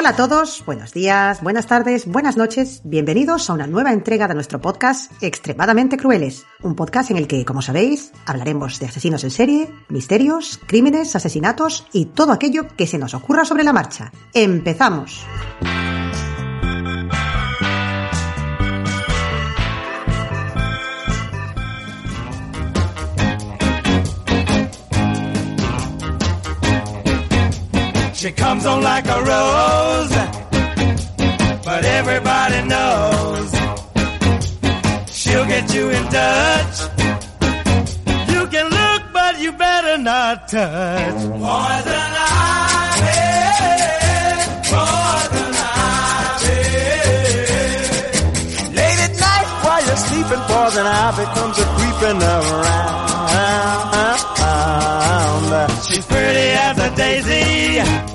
Hola a todos, buenos días, buenas tardes, buenas noches, bienvenidos a una nueva entrega de nuestro podcast Extremadamente Crueles, un podcast en el que, como sabéis, hablaremos de asesinos en serie, misterios, crímenes, asesinatos y todo aquello que se nos ocurra sobre la marcha. ¡Empezamos! She comes on like a rose, but everybody knows she'll get you in touch. You can look, but you better not touch. Poison ivy, poison ivy. Late at night while you're sleeping, poison ivy comes a creeping around. She's pretty as a daisy.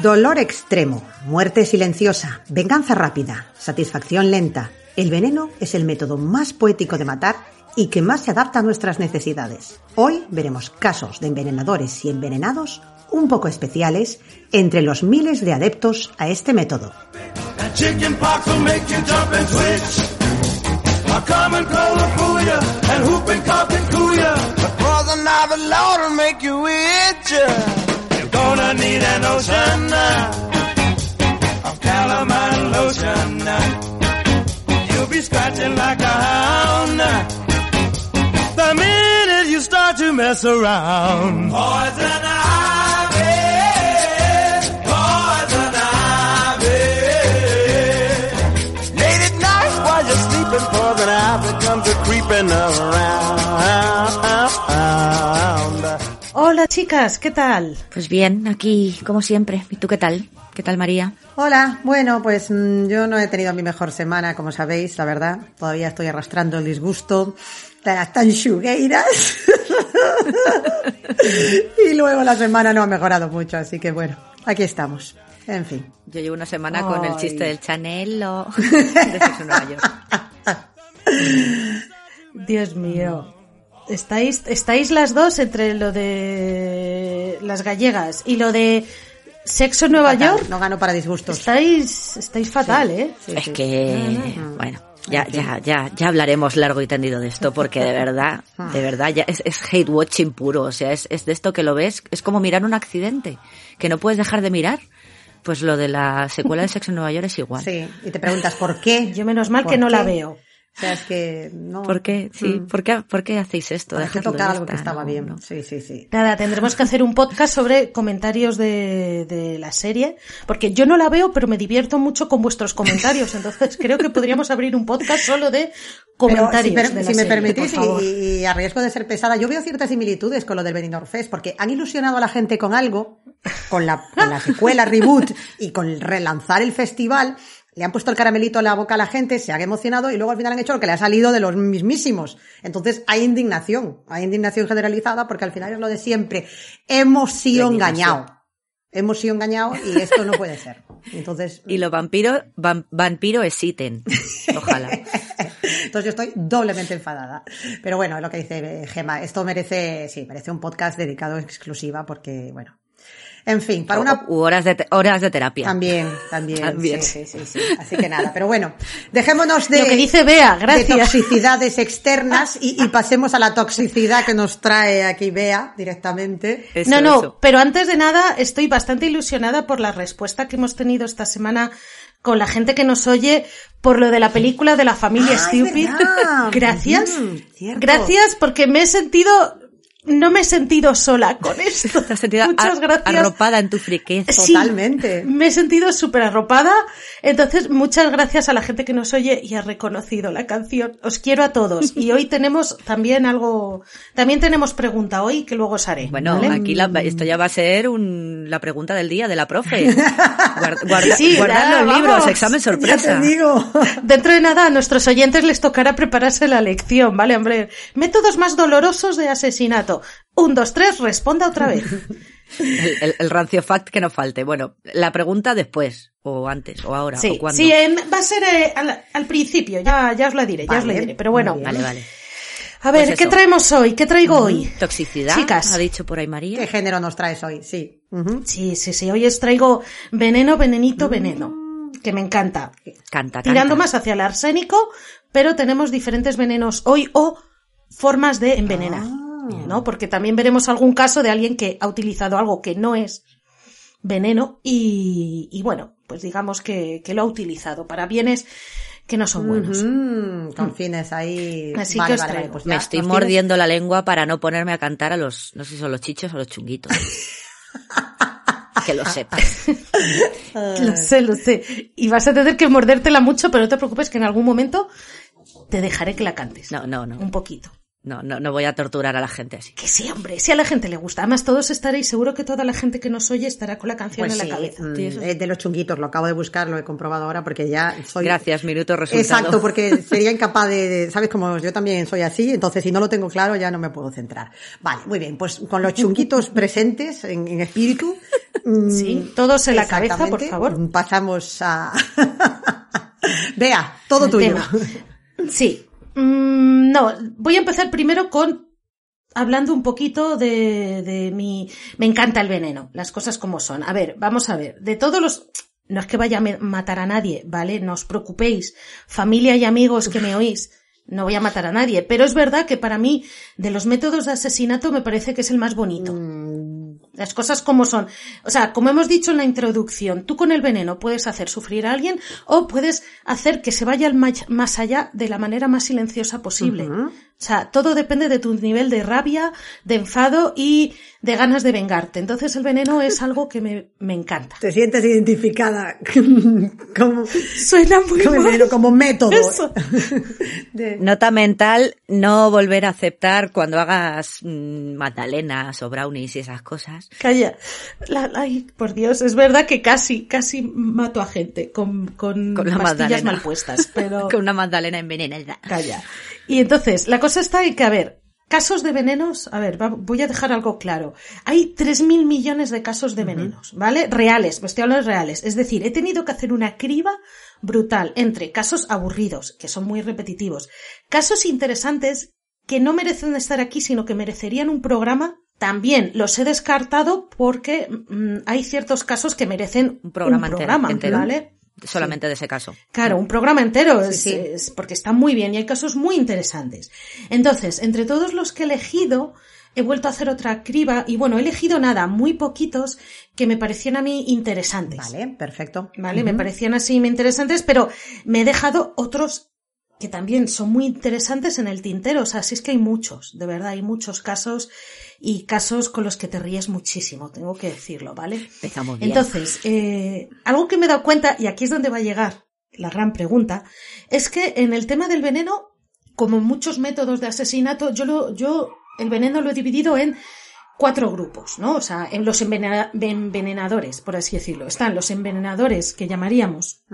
Dolor extremo, muerte silenciosa, venganza rápida, satisfacción lenta. El veneno es el método más poético de matar y que más se adapta a nuestras necesidades. Hoy veremos casos de envenenadores y envenenados un poco especiales entre los miles de adeptos a este método. And switch. Poison ivy comes a creeping around. Hola chicas, ¿qué tal? Pues bien, aquí como siempre. ¿Y tú qué tal? ¿Qué tal María? Hola, bueno, pues mm, yo no he tenido mi mejor semana, como sabéis, la verdad. Todavía estoy arrastrando el disgusto de las tanchugueiras. y luego la semana no ha mejorado mucho, así que bueno, aquí estamos. En fin. Yo llevo una semana con el chiste del Chanel o de Nueva York. Dios mío. Estáis, estáis las dos entre lo de las gallegas y lo de sexo en Nueva Fatal, York. No gano para disgustos. Estáis, estáis fatal, ¿eh? Sí, es sí. que, bueno, ya, ya, ya, ya hablaremos largo y tendido de esto porque de verdad, de verdad, ya es, es hate watching puro. O sea, es, es de esto que lo ves, es como mirar un accidente, que no puedes dejar de mirar. Pues lo de la secuela de Sexo en Nueva York es igual. Sí, y te preguntas por qué. Yo menos mal ¿Por que no la veo. O sea, es que no. ¿Por qué? Sí, Mm. ¿por qué, por qué hacéis esto? Dejadlo, tocar algo que estaba bien. no. Sí, sí, sí. Nada, tendremos que hacer un podcast sobre comentarios de, de la serie, porque yo no la veo, pero me divierto mucho con vuestros comentarios, entonces creo que podríamos abrir un podcast solo de Pero comentarios. si, per- de la si me serie, permitís, y, y a riesgo de ser pesada, yo veo ciertas similitudes con lo del Benidorm Fest, porque han ilusionado a la gente con algo, con la, con la secuela, reboot, y con el relanzar el festival, le han puesto el caramelito a la boca a la gente, se han emocionado, y luego al final han hecho lo que le ha salido de los mismísimos. Entonces hay indignación, hay indignación generalizada, porque al final es lo de siempre. Hemos sido engañados. Hemos sido engañados y esto no puede ser. Entonces, Y los vampiros, vam- vampiro existen. Ojalá. Entonces yo estoy doblemente enfadada. Pero bueno, es lo que dice Gema. Esto merece, sí, merece un podcast dedicado en exclusiva porque, bueno. En fin, para O- una u horas de, te- horas de terapia. También, también. También. Sí, sí, sí, sí. Así que nada, pero bueno, dejémonos de, Lo que dice Bea, de gracias. toxicidades externas y, y pasemos a la toxicidad que nos trae aquí Bea directamente. Eso, no, no, eso. pero antes de nada estoy bastante ilusionada por la respuesta que hemos tenido esta semana con la gente que nos oye por lo de la película de la familia Ah, Stupid. Gracias. Mm. Gracias porque me he sentido, no me he sentido sola con esto. Te has sentido Muchas gracias. arropada en tu friqueza. Sí, Totalmente. me he sentido súper arropada. Entonces, muchas gracias a la gente que nos oye y ha reconocido la canción. Os quiero a todos. Y hoy tenemos también algo, también tenemos pregunta hoy que luego os haré. Bueno, ¿vale? aquí la- esto ya va a ser un- la pregunta del día de la profe. Guarda, guarda- Sí, guardad ya, los vamos. libros, examen Ya sorpresa. te digo. Dentro de nada, a nuestros oyentes les tocará prepararse la lección, ¿vale, hombre? Métodos más dolorosos de asesinato. Un, dos, tres, responda otra vez. El, el- el rancio fact que no falte. Bueno, la pregunta después, o antes, o ahora, Sí, o cuándo. sí, em, va a ser eh, al, al principio, ya, ya os la diré, ya os la diré. Pero bueno. Vale, vale. a ver, Pues ¿qué traemos hoy? ¿Qué traigo hoy? Toxicidad, Chicas. ha dicho por ahí María. ¿Qué género nos traes hoy? Sí. Sí, sí, sí. Hoy os traigo veneno, venenito, veneno. Que me encanta. Canta, Tirando canta. más hacia el arsénico, pero tenemos diferentes venenos hoy o formas de envenenar. ¿No? Porque también veremos algún caso de alguien que ha utilizado algo que no es veneno y, y bueno, pues digamos que, que lo ha utilizado para bienes que no son buenos. Mm, con fines ahí. Así Vale, que os vale, pues Me estoy mordiendo la lengua para no ponerme a cantar a los, no sé si son los chichos o los chunguitos. que lo sepas. Lo sé, lo sé. Y vas a tener que mordértela mucho, pero no te preocupes que en algún momento te dejaré que la cantes. No, no, no. Un poquito. No, no, no voy a torturar a la gente así. Que sí, hombre, si a la gente le gusta. Además, todos estaréis, seguro que toda la gente que nos oye estará con la canción Pues en sí, la cabeza. mm, es de los chunguitos, lo acabo de buscar, lo he comprobado ahora porque ya soy... Gracias, minuto resultado. Exacto, porque sería incapaz de, de- ¿sabes? Como yo también soy así, entonces si no lo tengo claro ya no me puedo centrar. Vale, muy bien, pues con los chunguitos presentes en, en espíritu. mm, Sí, todos en la cabeza, por favor. Pasamos a... Vea, todo El tuyo. tema. Sí. Mm, no, voy a empezar primero con hablando un poquito de, de mi... Me encanta el veneno, las cosas como son. A ver, vamos a ver. De todos los... No es que vaya a matar a nadie, ¿vale? No os preocupéis. Familia y amigos que me oís, no voy a matar a nadie. Pero es verdad que para mí, de los métodos de asesinato, me parece que es el más bonito. Las cosas como son. O sea, como hemos dicho en la introducción, tú con el veneno puedes hacer sufrir a alguien o puedes hacer que se vaya más allá de la manera más silenciosa posible. O sea, todo depende de tu nivel de rabia, de enfado y de ganas de vengarte. Entonces el veneno es algo que me, me encanta. Te sientes identificada como, Suena muy como, mal. como método. Eso. De- Nota mental, no volver a aceptar cuando hagas mm, magdalenas o brownies y esas cosas. Calla. La- ay, por Dios, es verdad que casi, casi mato a gente con, con, Con la pastillas magdalena. mal puestas, pero... Con una magdalena envenenada. Calla. Y entonces, la cosa está en que, a ver, casos de venenos, a ver, voy a dejar algo claro. Hay 3.000 millones de casos de venenos, ¿vale? Reales, me estoy hablando de reales. Es decir, he tenido que hacer una criba brutal entre casos aburridos, que son muy repetitivos, casos interesantes que no merecen estar aquí, sino que merecerían un programa. También los he descartado porque mm, hay ciertos casos que merecen Un programa entero, programa, entero. ¿vale? Solamente de ese caso. Claro, un programa entero, es, sí. es porque está muy bien y hay casos muy interesantes. Entonces, entre todos los que he elegido, he vuelto a hacer otra criba y bueno, he elegido nada, muy poquitos que me parecían a mí interesantes. Vale, perfecto. ¿Vale? Me parecían así muy interesantes, pero me he dejado otros que también son muy interesantes en el tintero. O sea, sí es que hay muchos, de verdad, hay muchos casos y casos con los que te ríes muchísimo, tengo que decirlo, ¿vale? Empezamos bien. Entonces, eh, algo que me he dado cuenta, y aquí es donde va a llegar la gran pregunta, es que en el tema del veneno, como en muchos métodos de asesinato, yo lo, yo el veneno lo he dividido en cuatro grupos, ¿no? O sea, en los envenena- envenenadores, por así decirlo. Están los envenenadores que llamaríamos.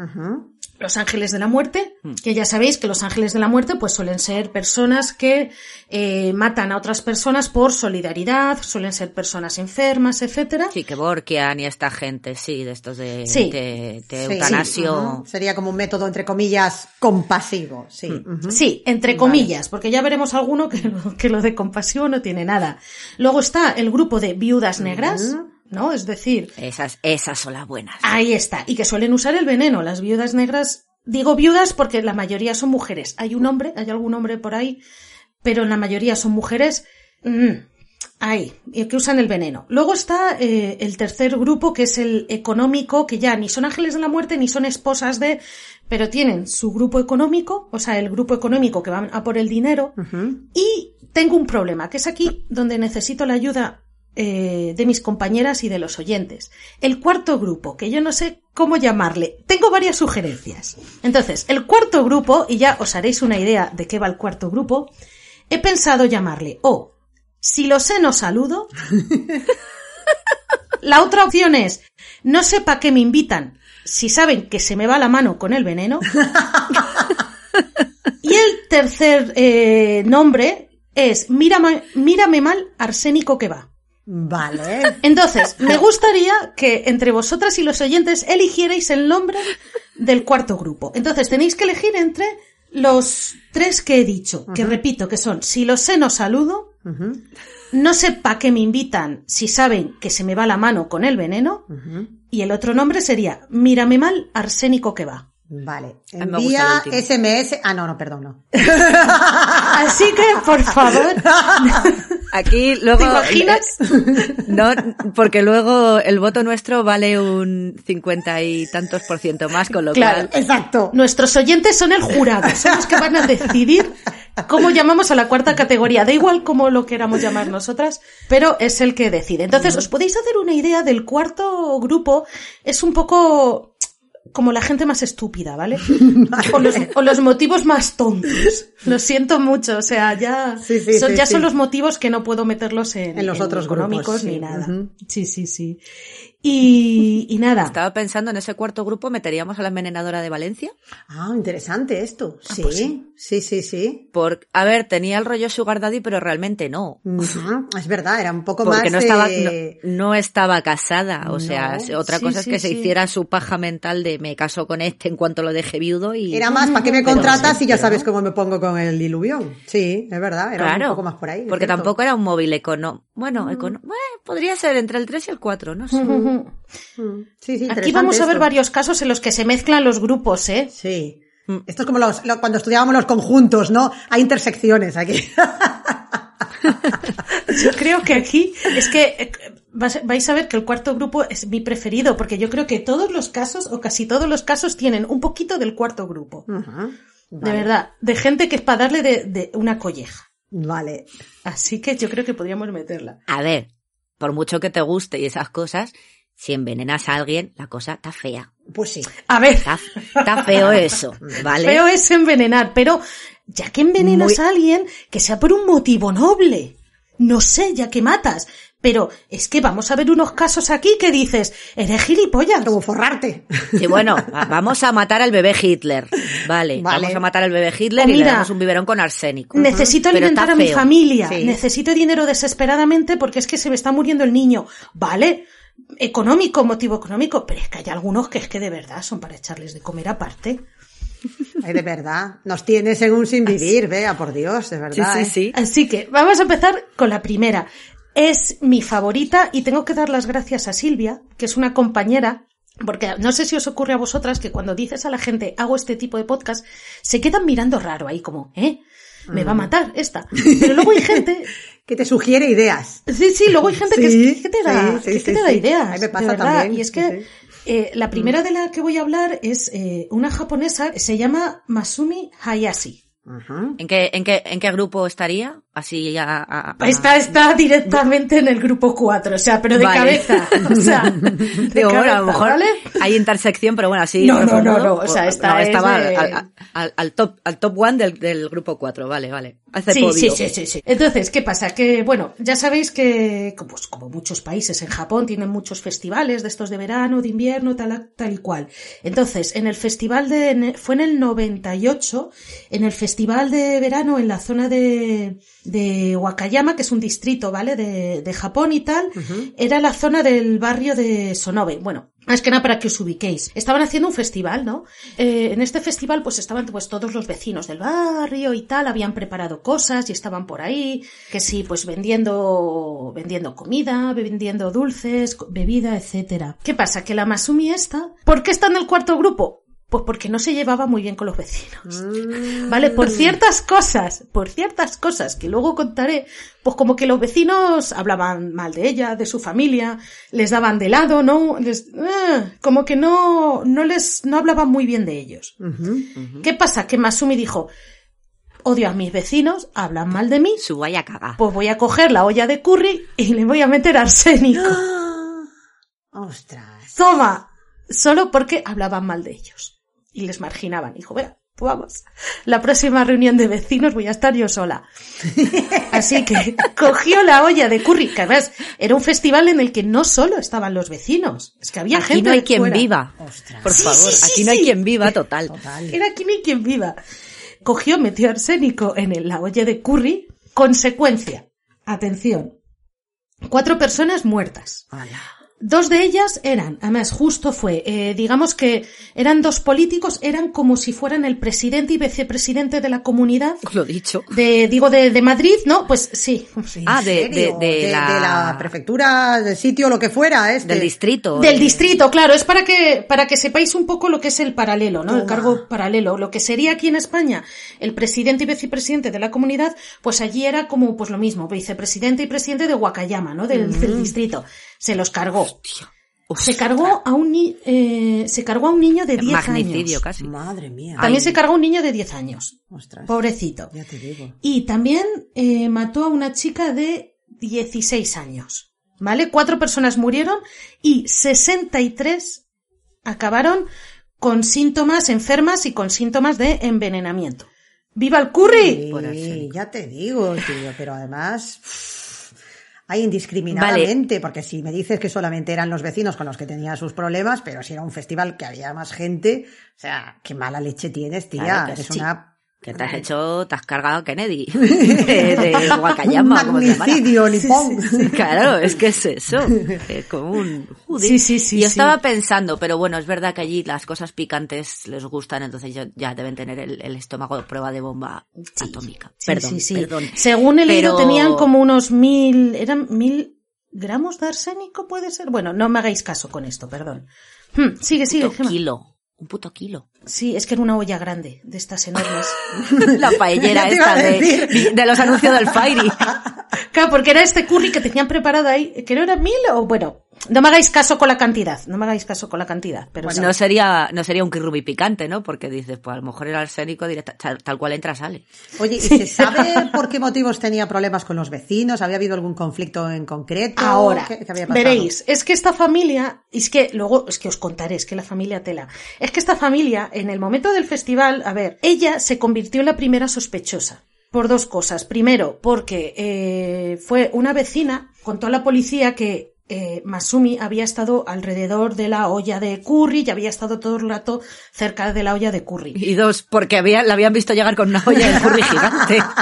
Los ángeles de la muerte, que ya sabéis que los ángeles de la muerte pues suelen ser personas que eh, matan a otras personas por solidaridad, suelen ser personas enfermas, etcétera. Sí, que Borkian y esta gente, sí, de estos de, Sí. de, de Sí, eutanasio. ujú. Sería como un método, entre comillas, compasivo. Sí. ujú. Sí, entre comillas, porque ya veremos alguno que, lo- que lo de compasión no tiene nada. Luego está el grupo de viudas negras, ¿no? Es decir, Esas, esas son las buenas. ahí está. Y que suelen usar el veneno. Las viudas negras, digo viudas porque la mayoría son mujeres. Hay un hombre, hay algún hombre por ahí, pero la mayoría son mujeres. mm, ahí, y que usan el veneno. Luego está eh, el tercer grupo, que es el económico, que ya ni son ángeles de la muerte ni son esposas de, pero tienen su grupo económico, o sea, el grupo económico que van a por el dinero. Y tengo un problema, que es aquí donde necesito la ayuda eh, de mis compañeras y de los oyentes. El cuarto grupo, que yo no sé cómo llamarle. Tengo varias sugerencias. Entonces, el cuarto grupo, y ya os haréis una idea de qué va el cuarto grupo, he pensado llamarle o si lo sé no saludo. La otra opción es no sé para qué me invitan si saben que se me va la mano con el veneno. y el tercer eh, nombre es mírame, mírame mal arsénico que va. Vale. Entonces, me gustaría que entre vosotras y los oyentes eligierais el nombre del cuarto grupo. Entonces, tenéis que elegir entre los tres que he dicho, que repito, que son si lo sé no saludo, no sé pa' qué me invitan si saben que se me va la mano con el veneno, y el otro nombre sería mírame mal arsénico que va. Vale. Envía. SMS. Ah, no, no, perdón, no. Así que, por favor, Aquí luego. ¿te imaginas? No, porque luego el voto nuestro vale un cincuenta y tantos por ciento más, con lo Claro. cual. Exacto. Nuestros oyentes son el jurado, son los que van a decidir cómo llamamos a la cuarta categoría. Da igual cómo lo queramos llamar nosotras, pero es el que decide. Entonces, os podéis hacer una idea del cuarto grupo. Es un poco como la gente más estúpida, ¿vale? O los, o los motivos más tontos. Lo siento mucho, o sea, ya, Sí, sí, son, sí, ya son los motivos que no puedo meterlos en, En los otros económicos grupos, ni nada. Sí, sí, sí. Y, y nada. Estaba pensando en ese cuarto grupo, ¿meteríamos a la envenenadora de Valencia? Ah, interesante esto. Sí, pues sí, sí. sí, sí, Por, a ver, tenía el rollo Sugar Daddy, pero realmente no. Ujú, Es verdad, era un poco Porque más. no estaba, eh, no, no estaba casada. O sea, otra Sí, cosa es sí, que se hiciera su paja mental de me caso con este en cuanto lo deje viudo y. Era más, ¿para qué me contratas si ya sabes cómo me pongo con el diluvión? Sí, es verdad, era Claro, un poco más por ahí. porque cierto. tampoco era un móvil económico. Bueno, econo- bueno, podría ser entre el 3 y el 4, no sé. Mm, Sí, sí, Aquí vamos a ver esto. varios casos en los que se mezclan los grupos, ¿eh? Sí. Mm. Esto es como los, lo- cuando estudiábamos los conjuntos, ¿no? Hay intersecciones aquí. Yo creo que aquí es que eh, vais a ver que el cuarto grupo es mi preferido, porque yo creo que todos los casos, o casi todos los casos, tienen un poquito del cuarto grupo. De verdad, de gente que es para darle de, de una colleja. Vale. Así que yo creo que podríamos meterla. A ver, por mucho que te guste y esas cosas, si envenenas a alguien, la cosa está fea. Pues sí. A ver, Está, está feo eso, ¿vale? feo es envenenar, pero ya que envenenas Muy- a alguien, que sea por un motivo noble. No sé, ya que matas. Pero es que vamos a ver unos casos aquí que dices, eres gilipollas. Como forrarte. Sí, bueno, va- vamos a matar al bebé Hitler. Vale, Vale. vamos a matar al bebé Hitler O y le mira, damos un biberón con arsénico. Necesito alimentar a mi familia. Sí. Necesito dinero desesperadamente porque es que se me está muriendo el niño. Vale, económico, motivo económico, pero es que hay algunos que es que de verdad son para echarles de comer aparte. Ay, de verdad. Nos tienes en un sin vivir, vea, por Dios, de Sí, verdad. sí, ¿eh? sí. Así que vamos a empezar con la primera. Es mi favorita y tengo que dar las gracias a Silvia, que es una compañera. Porque no sé si os ocurre a vosotras que cuando dices a la gente hago este tipo de podcast, se quedan mirando raro ahí como, ¿eh? Me Mm. va a matar esta. Pero luego hay gente Que te sugiere ideas. Sí, sí, luego hay gente que, es- que te da, sí, sí, que sí, te da sí. ideas. A mí me de pasa verdad. también, Y es que sí. Mm. eh, la primera de la que voy a hablar es eh, una japonesa, se llama Masumi Hayashi. ¿En qué, en qué, en qué grupo estaría? Así a, a- a- Está, está directamente en el grupo 4, o sea, pero de Vale. cabeza. O sea, de Digo, bueno, a cabeza, lo mejor ¿vale? hay intersección, pero bueno, así. No, no, no, no, o sea, pues, esta no, es estaba de- al, al- al- al top, al top one del, del grupo 4, vale, vale. Hace Sí, podio. sí, sí, sí, sí. Entonces, ¿qué pasa? Que, bueno, ya sabéis que, pues, como muchos países en Japón tienen muchos festivales de estos de verano, de invierno, tal, tal y cual. Entonces, en el festival de, fue en el 98, en el festival de verano en la zona de, de Wakayama, que es un distrito, ¿vale? De, de Japón y tal, era la zona del barrio de Sonobe. Bueno, Más que nada para que os ubiquéis. Estaban haciendo un festival, ¿no? Eh, en este festival pues estaban pues todos los vecinos del barrio y tal, habían preparado cosas y estaban por ahí, que sí, pues vendiendo, vendiendo comida, vendiendo dulces, bebida, etcétera. ¿Qué pasa? Que la Masumi esta, ¿por qué está en el cuarto grupo? Pues porque no se llevaba muy bien con los vecinos. ¿Vale? Por ciertas cosas, por ciertas cosas que luego contaré, pues como que los vecinos hablaban mal de ella, de su familia, les daban de lado, ¿no? Les- eh, como que no, no les, no hablaban muy bien de ellos. ¿Qué pasa? Que Masumi dijo, odio a mis vecinos, hablan mal de mí, Su vaya caga. pues voy a coger la olla de curry y le voy a meter arsénico. Ah, Ostras. Toma, solo porque hablaban mal de ellos y les marginaban. Dijo, venga, pues vamos, la próxima reunión de vecinos voy a estar yo sola. Así que cogió la olla de curry, que además era un festival en el que no solo estaban los vecinos, es que había Aquí gente no hay de quien fuera. viva. Ostras. Por Sí, favor, sí, sí, aquí no hay quien viva total. Total. Era aquí ni quien viva. Cogió, metió arsénico en el- la olla de curry. Consecuencia. Atención. Cuatro personas muertas. Dos de ellas eran, además justo fue, eh, digamos que eran dos políticos, eran como si fueran el presidente y vicepresidente de la comunidad. Lo dicho. De, digo, de, de Madrid, ¿no? Pues sí. ¿En Ah, de- de- de la- de la prefectura, del sitio, lo que fuera, este. Del distrito. Del eh, distrito, claro, es para que, para que sepáis un poco lo que es el paralelo, ¿no? El cargo paralelo. Lo que sería aquí en España el presidente y vicepresidente de la comunidad, pues allí era como, pues lo mismo, vicepresidente y presidente de Wakayama, ¿no? Del, del distrito. Se los cargó. Se cargó a un, ni- eh, se cargó a un niño de 10 Magnicidio años. casi. Madre mía. También se cargó a un niño de 10 años. Ostras. Pobrecito. Ya te digo. Y también eh, mató a una chica de 16 años. ¿Vale? Cuatro personas murieron y 63 acabaron con síntomas enfermas y con síntomas de envenenamiento. ¡Viva el curry! Sí, ya te digo, tío, pero además hay indiscriminadamente, porque si me dices que solamente eran los vecinos con los que tenía sus problemas, pero si era un festival que había más gente, o sea, qué mala leche tienes, tía, Claro sí. una Que te has hecho, te has cargado a Kennedy. De, de Wakayama, un magnicidio nipón. Claro, es que es eso. Es como un joder. Sí, sí, sí, Y yo sí. estaba pensando, pero bueno, es verdad que allí las cosas picantes les gustan, entonces ya, ya deben tener el, el estómago de prueba de bomba atómica. Sí, perdón, sí, sí. perdón. Según he leído, Pero- tenían como unos mil, eran mil gramos de arsénico, puede ser. Bueno, no me hagáis caso con esto, perdón. Hmm, sigue, sigue. Un puto Gemma. kilo. Un puto kilo. Sí, es que era una olla grande, de estas enormes. La paellera esta de, los anuncios del Fairy. Claro, porque era este curry que tenían preparado ahí, que no era mil o bueno, no me hagáis caso con la cantidad, no me hagáis caso con la cantidad, pero sí. No sería, no sería un kirrubi picante, ¿no? Porque dices, pues a lo mejor el arsénico directa, tal, tal cual entra, sale. Oye, ¿y se sabe por qué motivos tenía problemas con los vecinos? ¿Había habido algún conflicto en concreto? Ahora, ¿Qué, qué había pasado? veréis, es que esta familia, es que luego, es que os contaré, es que la familia tela, es que esta familia, en el momento del festival, a ver, ella se convirtió en la primera sospechosa. Por dos cosas. Primero, porque eh, fue una vecina, contó a la policía que eh, Masumi había estado alrededor de la olla de curry y había estado todo el rato cerca de la olla de curry. Y dos, porque había, la habían visto llegar con una olla de curry gigante.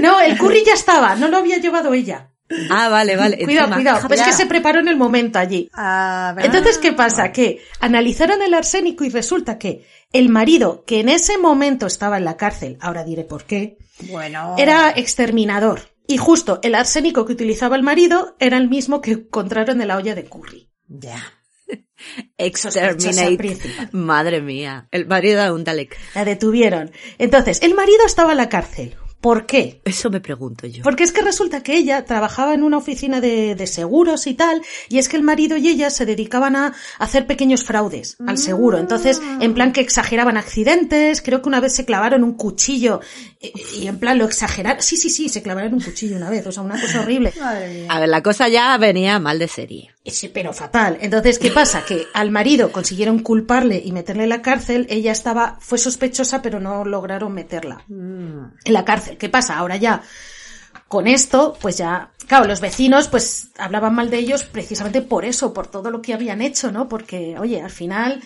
No, el curry ya estaba, no lo había llevado ella. Ah, vale, vale. Cuidado, Encima, cuidado, pues es que se preparó en el momento allí. Ah, ¿verdad? Entonces, ¿qué pasa? Que analizaron el arsénico y resulta que el marido, que en ese momento estaba en la cárcel, ahora diré por qué, Bueno. era exterminador. Y justo el arsénico que utilizaba el marido era el mismo que encontraron en la olla de curry. Ya. Exterminate. Madre mía. El marido de un Dalek. La detuvieron. Entonces, el marido estaba en la cárcel. ¿Por qué? Eso me pregunto yo. Porque es que resulta que ella trabajaba en una oficina de, de seguros y tal, y es que el marido y ella se dedicaban a hacer pequeños fraudes al seguro. Entonces, en plan que exageraban accidentes, creo que una vez se clavaron un cuchillo y, y en plan lo exageraron. Sí, sí, sí, se clavaron un cuchillo una vez, o sea, una cosa horrible. Madre mía. A ver, la cosa ya venía mal de serie. Sí, pero fatal. Entonces, ¿qué pasa? Que al marido consiguieron culparle y meterle en la cárcel, ella estaba, fue sospechosa, pero no lograron meterla en la cárcel. ¿Qué pasa? Ahora ya, con esto, pues ya, claro, los vecinos pues hablaban mal de ellos precisamente por eso, por todo lo que habían hecho, ¿no? Porque, oye, al final,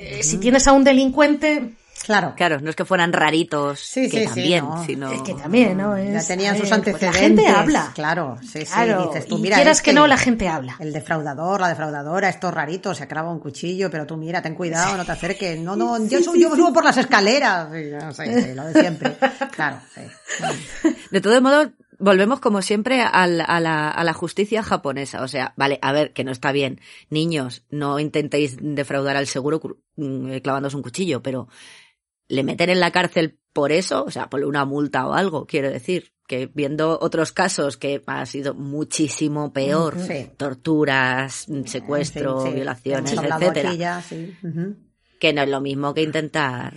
eh, si tienes a un delincuente, Claro. Claro, no es que fueran raritos, Sí, que sí, sí, también, no. sino... Es que también, ¿no? Ya Es- tenían a sus ver, pues antecedentes. la gente habla. Claro, sí, sí. Dices tú, y quieras este, que no, la gente habla. El defraudador, la defraudadora, estos raritos, se clava un cuchillo, pero tú mira, ten cuidado, no te acerques. No, no, yo, subo, yo subo por las escaleras. Sí, no sé, sí, lo de siempre. Claro, sí. De todos modos, volvemos como siempre al- a la, a la justicia japonesa. O sea, vale, a ver, que no está bien. Niños, no intentéis defraudar al seguro mm, eh, clavándoos un cuchillo, pero le meten en la cárcel por eso, o sea, por una multa o algo, quiero decir. Que viendo otros casos que ha sido muchísimo peor, Sí. torturas, secuestro, sí, violaciones, etcétera, aquí ya, sí. Ujú. que no es lo mismo que intentar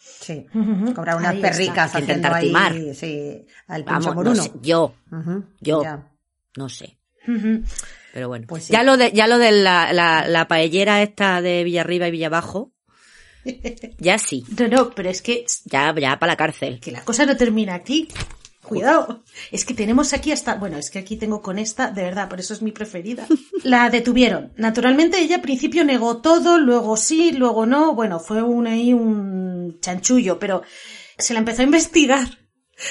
Sí. Cobrar unas Ahí está. perricas Que haciendo intentar ahí, timar. sí, al pincho Vamos, no sé, yo, yo. ya. no sé. Pero bueno, Pues sí. ya lo de, ya lo de la, la, la paellera esta de Villarriba y Villabajo, ya sí, No, no, pero es que, ya, ya para la cárcel. que la cosa no termina aquí. Cuidado. Es que tenemos aquí hasta, bueno, es que aquí tengo con esta, de verdad, por eso es mi preferida. La detuvieron. Naturalmente ella al principio negó todo, luego sí, luego no. Bueno, fue un ahí un chanchullo, pero se la empezó a investigar.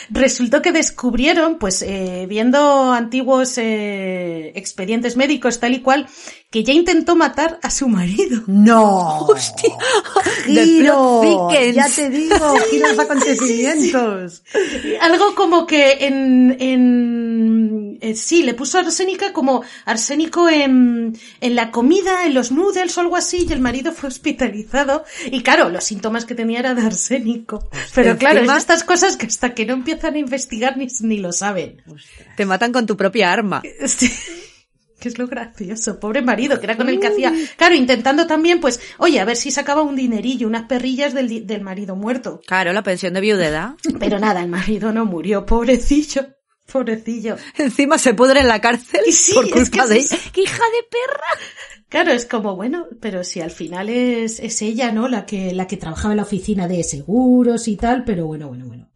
Resultó que descubrieron, pues eh, viendo antiguos eh, expedientes médicos tal y cual, que ya intentó matar a su marido. No. Hostia, Giro, ya te digo, giro los acontecimientos. Algo como que en, en eh, sí, le puso arsénica como arsénico en, en la comida, en los noodles o algo así, y el marido fue hospitalizado. Y claro, los síntomas que tenía era de arsénico. Pero claro, es Encima- de estas cosas que hasta que no empiezan a investigar ni, ni lo saben. Te matan con tu propia arma. Sí. Que es lo gracioso, pobre marido, que era con el que hacía, claro, intentando también, pues, oye, a ver si sacaba un dinerillo, unas perrillas del, del marido muerto. Claro, la pensión de viudedad. Pero nada, el marido no murió, pobrecillo, pobrecillo. Encima se pudre en la cárcel Y sí, por es culpa que de ella. ¡Qué hija de perra! Claro, es como, bueno, pero si al final es, es ella, ¿no? La que, la que trabajaba en la oficina de seguros y tal, pero bueno, bueno, bueno.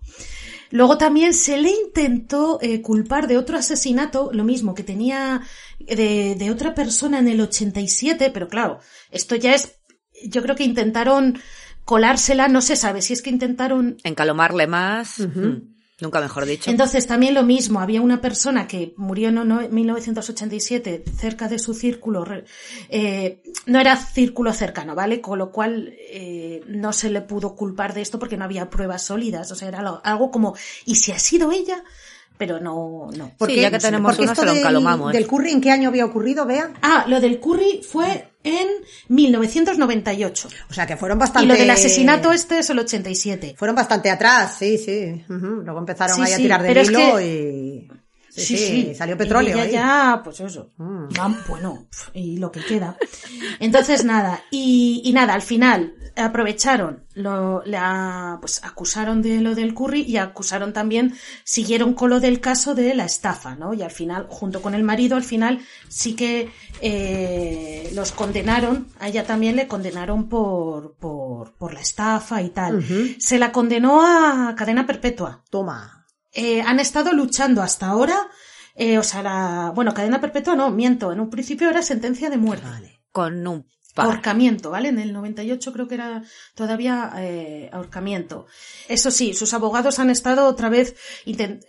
Luego también se le intentó eh, culpar de otro asesinato, lo mismo que tenía de, de otra persona en el 87, pero claro, esto ya es, yo creo que intentaron colársela, no se sabe si es que intentaron Encalomarle más. Nunca mejor dicho. entonces también lo mismo, había una persona que murió en no- 1987 cerca de su círculo, eh, no era círculo cercano, ¿vale? Con lo cual eh, no se le pudo culpar de esto porque no había pruebas sólidas, o sea, era lo- algo como, ¿y si ha sido ella? Pero no, no. ¿Por Sí, qué? ya que tenemos Porque uno, esto se lo del- encalomamos. ¿Del curry en qué año había ocurrido, Bea? Ah, lo del curry fue en 1998. O sea, que fueron bastante... Y lo del asesinato este es el 87. Fueron bastante atrás, sí, sí. Luego empezaron Sí, ahí a sí, tirar de es hilo que- y... Sí, sí, salió petróleo Y ya, pues eso. Mm. bueno, y lo que queda. Entonces, nada. Y, y nada, al final aprovecharon, lo, la, pues acusaron de lo del curry y acusaron también, siguieron con lo del caso de la estafa, ¿no? Y al final, junto con el marido, al final sí que eh, los condenaron, a ella también le condenaron por, por, por la estafa y tal. Se la condenó a cadena perpetua Toma. eh, han estado luchando hasta ahora, eh, o sea, la, bueno, cadena perpetua no, miento, en un principio era sentencia de muerte. Con un Ahorcamiento, ¿vale? En el 98 creo que era todavía eh, ahorcamiento. Eso sí, sus abogados han estado otra vez,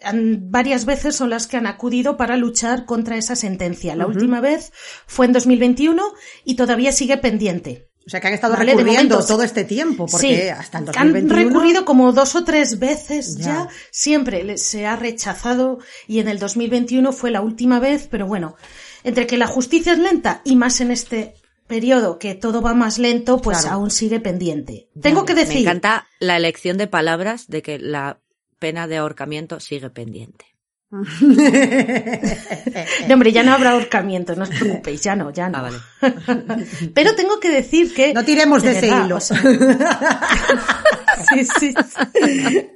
han- varias veces son las que han acudido para luchar contra esa sentencia. La última vez fue en 2021 y todavía sigue pendiente. O sea, que han estado Vale, recurriendo momento, todo este tiempo, porque Sí, hasta el han 2021... recurrido como dos o tres veces ya, Ya. siempre se ha rechazado y en el 2021 fue la última vez, pero bueno, entre que la justicia es lenta y más en este periodo que todo va más lento, pues Claro. aún sigue pendiente. Tengo que decir, Me encanta la elección de palabras de que la pena de ahorcamiento sigue pendiente. no, hombre, ya no habrá ahorcamiento, no os preocupéis, ya no, ya no. Ah, vale. Pero tengo que decir que No tiremos de ese verdad, hilo. o sea, sí, sí.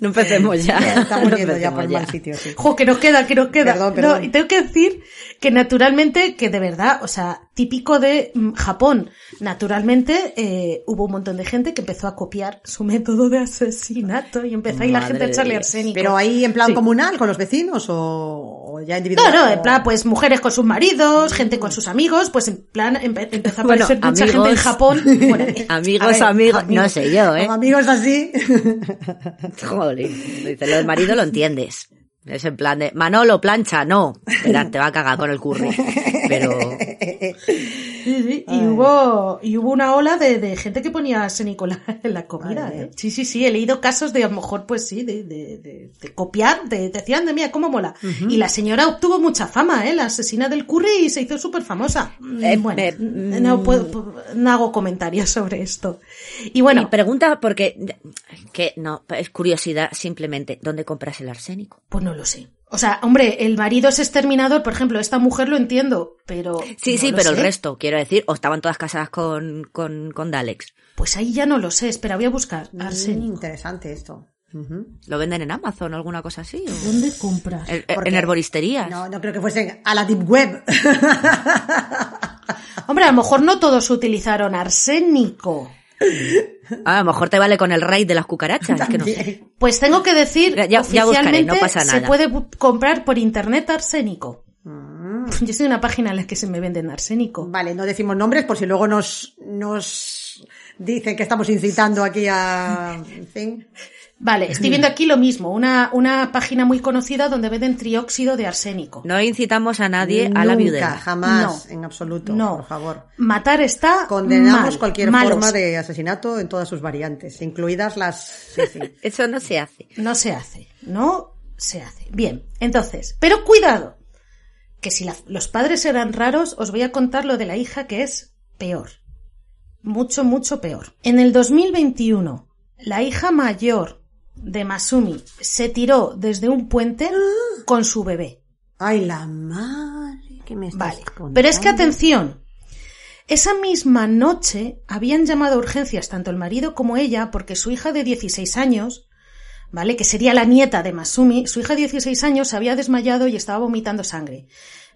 No empecemos ya. Estamos No yendo ya por ya. mal sitio, sí. Jo, que nos queda, que nos queda. Perdón, No, perdón. y tengo que decir que naturalmente, que de verdad, o sea, típico de mm, Japón, naturalmente eh, hubo un montón de gente que empezó a copiar su método de asesinato y empezó ahí la gente a de echarle arsénico. Pero ahí en plan Sí. comunal con los vecinos o, o ya No, individual. no, o- en plan, pues mujeres con sus maridos, gente con sus amigos, pues en plan empe- empezó a Bueno, aparecer mucha amigos. gente en Japón. Amigos, ver, amigos, no sé yo, ¿eh? Como amigos así. Joder, dice, lo del marido lo entiendes. Es en plan de, Manolo, plancha, no. Te va a cagar con el curry. Pero, Sí, sí, Y hubo, y hubo una ola de, de gente que ponía arsénico en la, en la comida, Vale. ¿eh? Sí, sí, sí, he leído casos de a lo mejor, pues sí, de, de, de, de copiar, de, decían de mía, cómo mola. Y la señora obtuvo mucha fama, ¿eh? La asesina del curry y se hizo súper famosa. Eh, bueno, eh, no puedo, no hago comentarios sobre esto. Y bueno, pregunta porque, que no, es curiosidad simplemente, ¿dónde compras el arsénico? pues no lo sé. O sea, hombre, el marido es exterminador, por ejemplo, esta mujer lo entiendo, pero. Sí, no sí, pero el resto, quiero decir, o estaban todas casadas con, con, con Dalex. Pues ahí ya no lo sé. Espera, voy a buscar Mm, arsénico. interesante esto. ¿Lo venden en Amazon o alguna cosa así? o- ¿Dónde compras? En, Porque- en herboristerías. No, no creo que fuesen a la deep web. Hombre, a lo mejor no todos utilizaron arsénico. Ah, a lo mejor te vale con el raid de las cucarachas, es que no sé. Pues tengo que decir, Ya- ya buscaré, oficialmente no pasa se nada. puede bu- comprar por internet arsénico. Mm. Yo soy una página en la que se me venden arsénico. Vale, no decimos nombres por si luego nos, nos dicen que estamos incitando aquí a... En fin. Vale, estoy viendo aquí lo mismo, una, una página muy conocida donde venden trióxido de arsénico. No incitamos a nadie a la Nunca, viudez. jamás, No. en absoluto, No. por favor. Matar está Condenamos mal, cualquier malos. forma de asesinato en todas sus variantes, incluidas las... Sí, sí. Eso no se hace. No se hace, no se hace. Bien, entonces, pero cuidado, que si la- los padres eran raros, os voy a contar lo de la hija que es peor. Mucho, mucho peor. En el 2021, la hija mayor de Masumi se tiró desde un puente con su bebé. Ay, la madre que me estás Vale. contando. Pero es que atención. Esa misma noche habían llamado a urgencias tanto el marido como ella porque su hija de 16 años, ¿vale? Que sería la nieta de Masumi, su hija de 16 años se había desmayado y estaba vomitando sangre.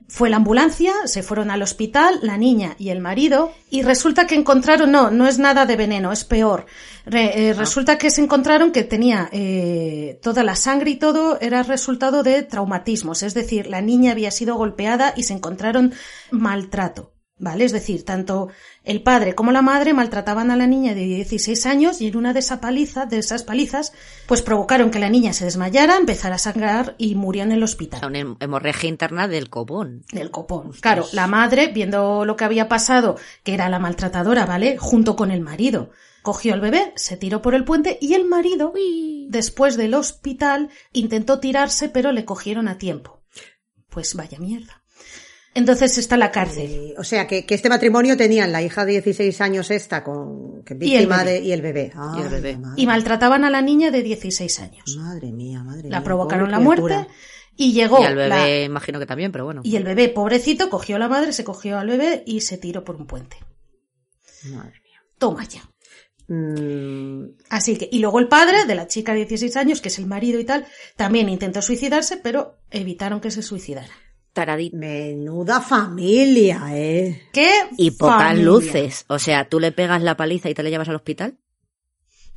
Fue la ambulancia, se fueron al hospital, la niña y el marido, y resulta que encontraron, no, no es nada de veneno, es peor. Re- eh, Resulta que se encontraron que tenía eh, toda la sangre y todo era resultado de traumatismos, es decir, la niña había sido golpeada y se encontraron maltrato. ¿Vale? Es decir, tanto el padre como la madre maltrataban a la niña de 16 años y en una de esa paliza, de esas palizas, pues provocaron que la niña se desmayara, empezara a sangrar y murió en el hospital Una hem- hemorragia interna del copón. del copón. Claro, la madre, viendo lo que había pasado, que era la maltratadora, ¿vale? Junto con el marido, cogió al bebé, se tiró por el puente y el marido, después del hospital, intentó tirarse, pero le cogieron a tiempo. Pues vaya mierda. Entonces está en la cárcel. O sea, que, que este matrimonio tenían la hija de 16 años esta con que Y el víctima bebé. de y el bebé. Ay, Y el bebé. Madre, Y maltrataban a la niña de 16 años. madre mía, madre La mía, provocaron pobre la muerte y llegó y al bebé, la- imagino que también, pero bueno. y el bebé, pobrecito, cogió a la madre, se cogió al bebé y se tiró por un puente. Madre mía. Toma ya. Mm, Así que, y luego el padre de la chica de 16 años, que es el marido y tal, también intentó suicidarse, pero evitaron que se suicidara. Taradito. menuda familia, eh. ¿Qué? Y pocas familia. luces. O sea, tú le pegas la paliza y te la llevas al hospital.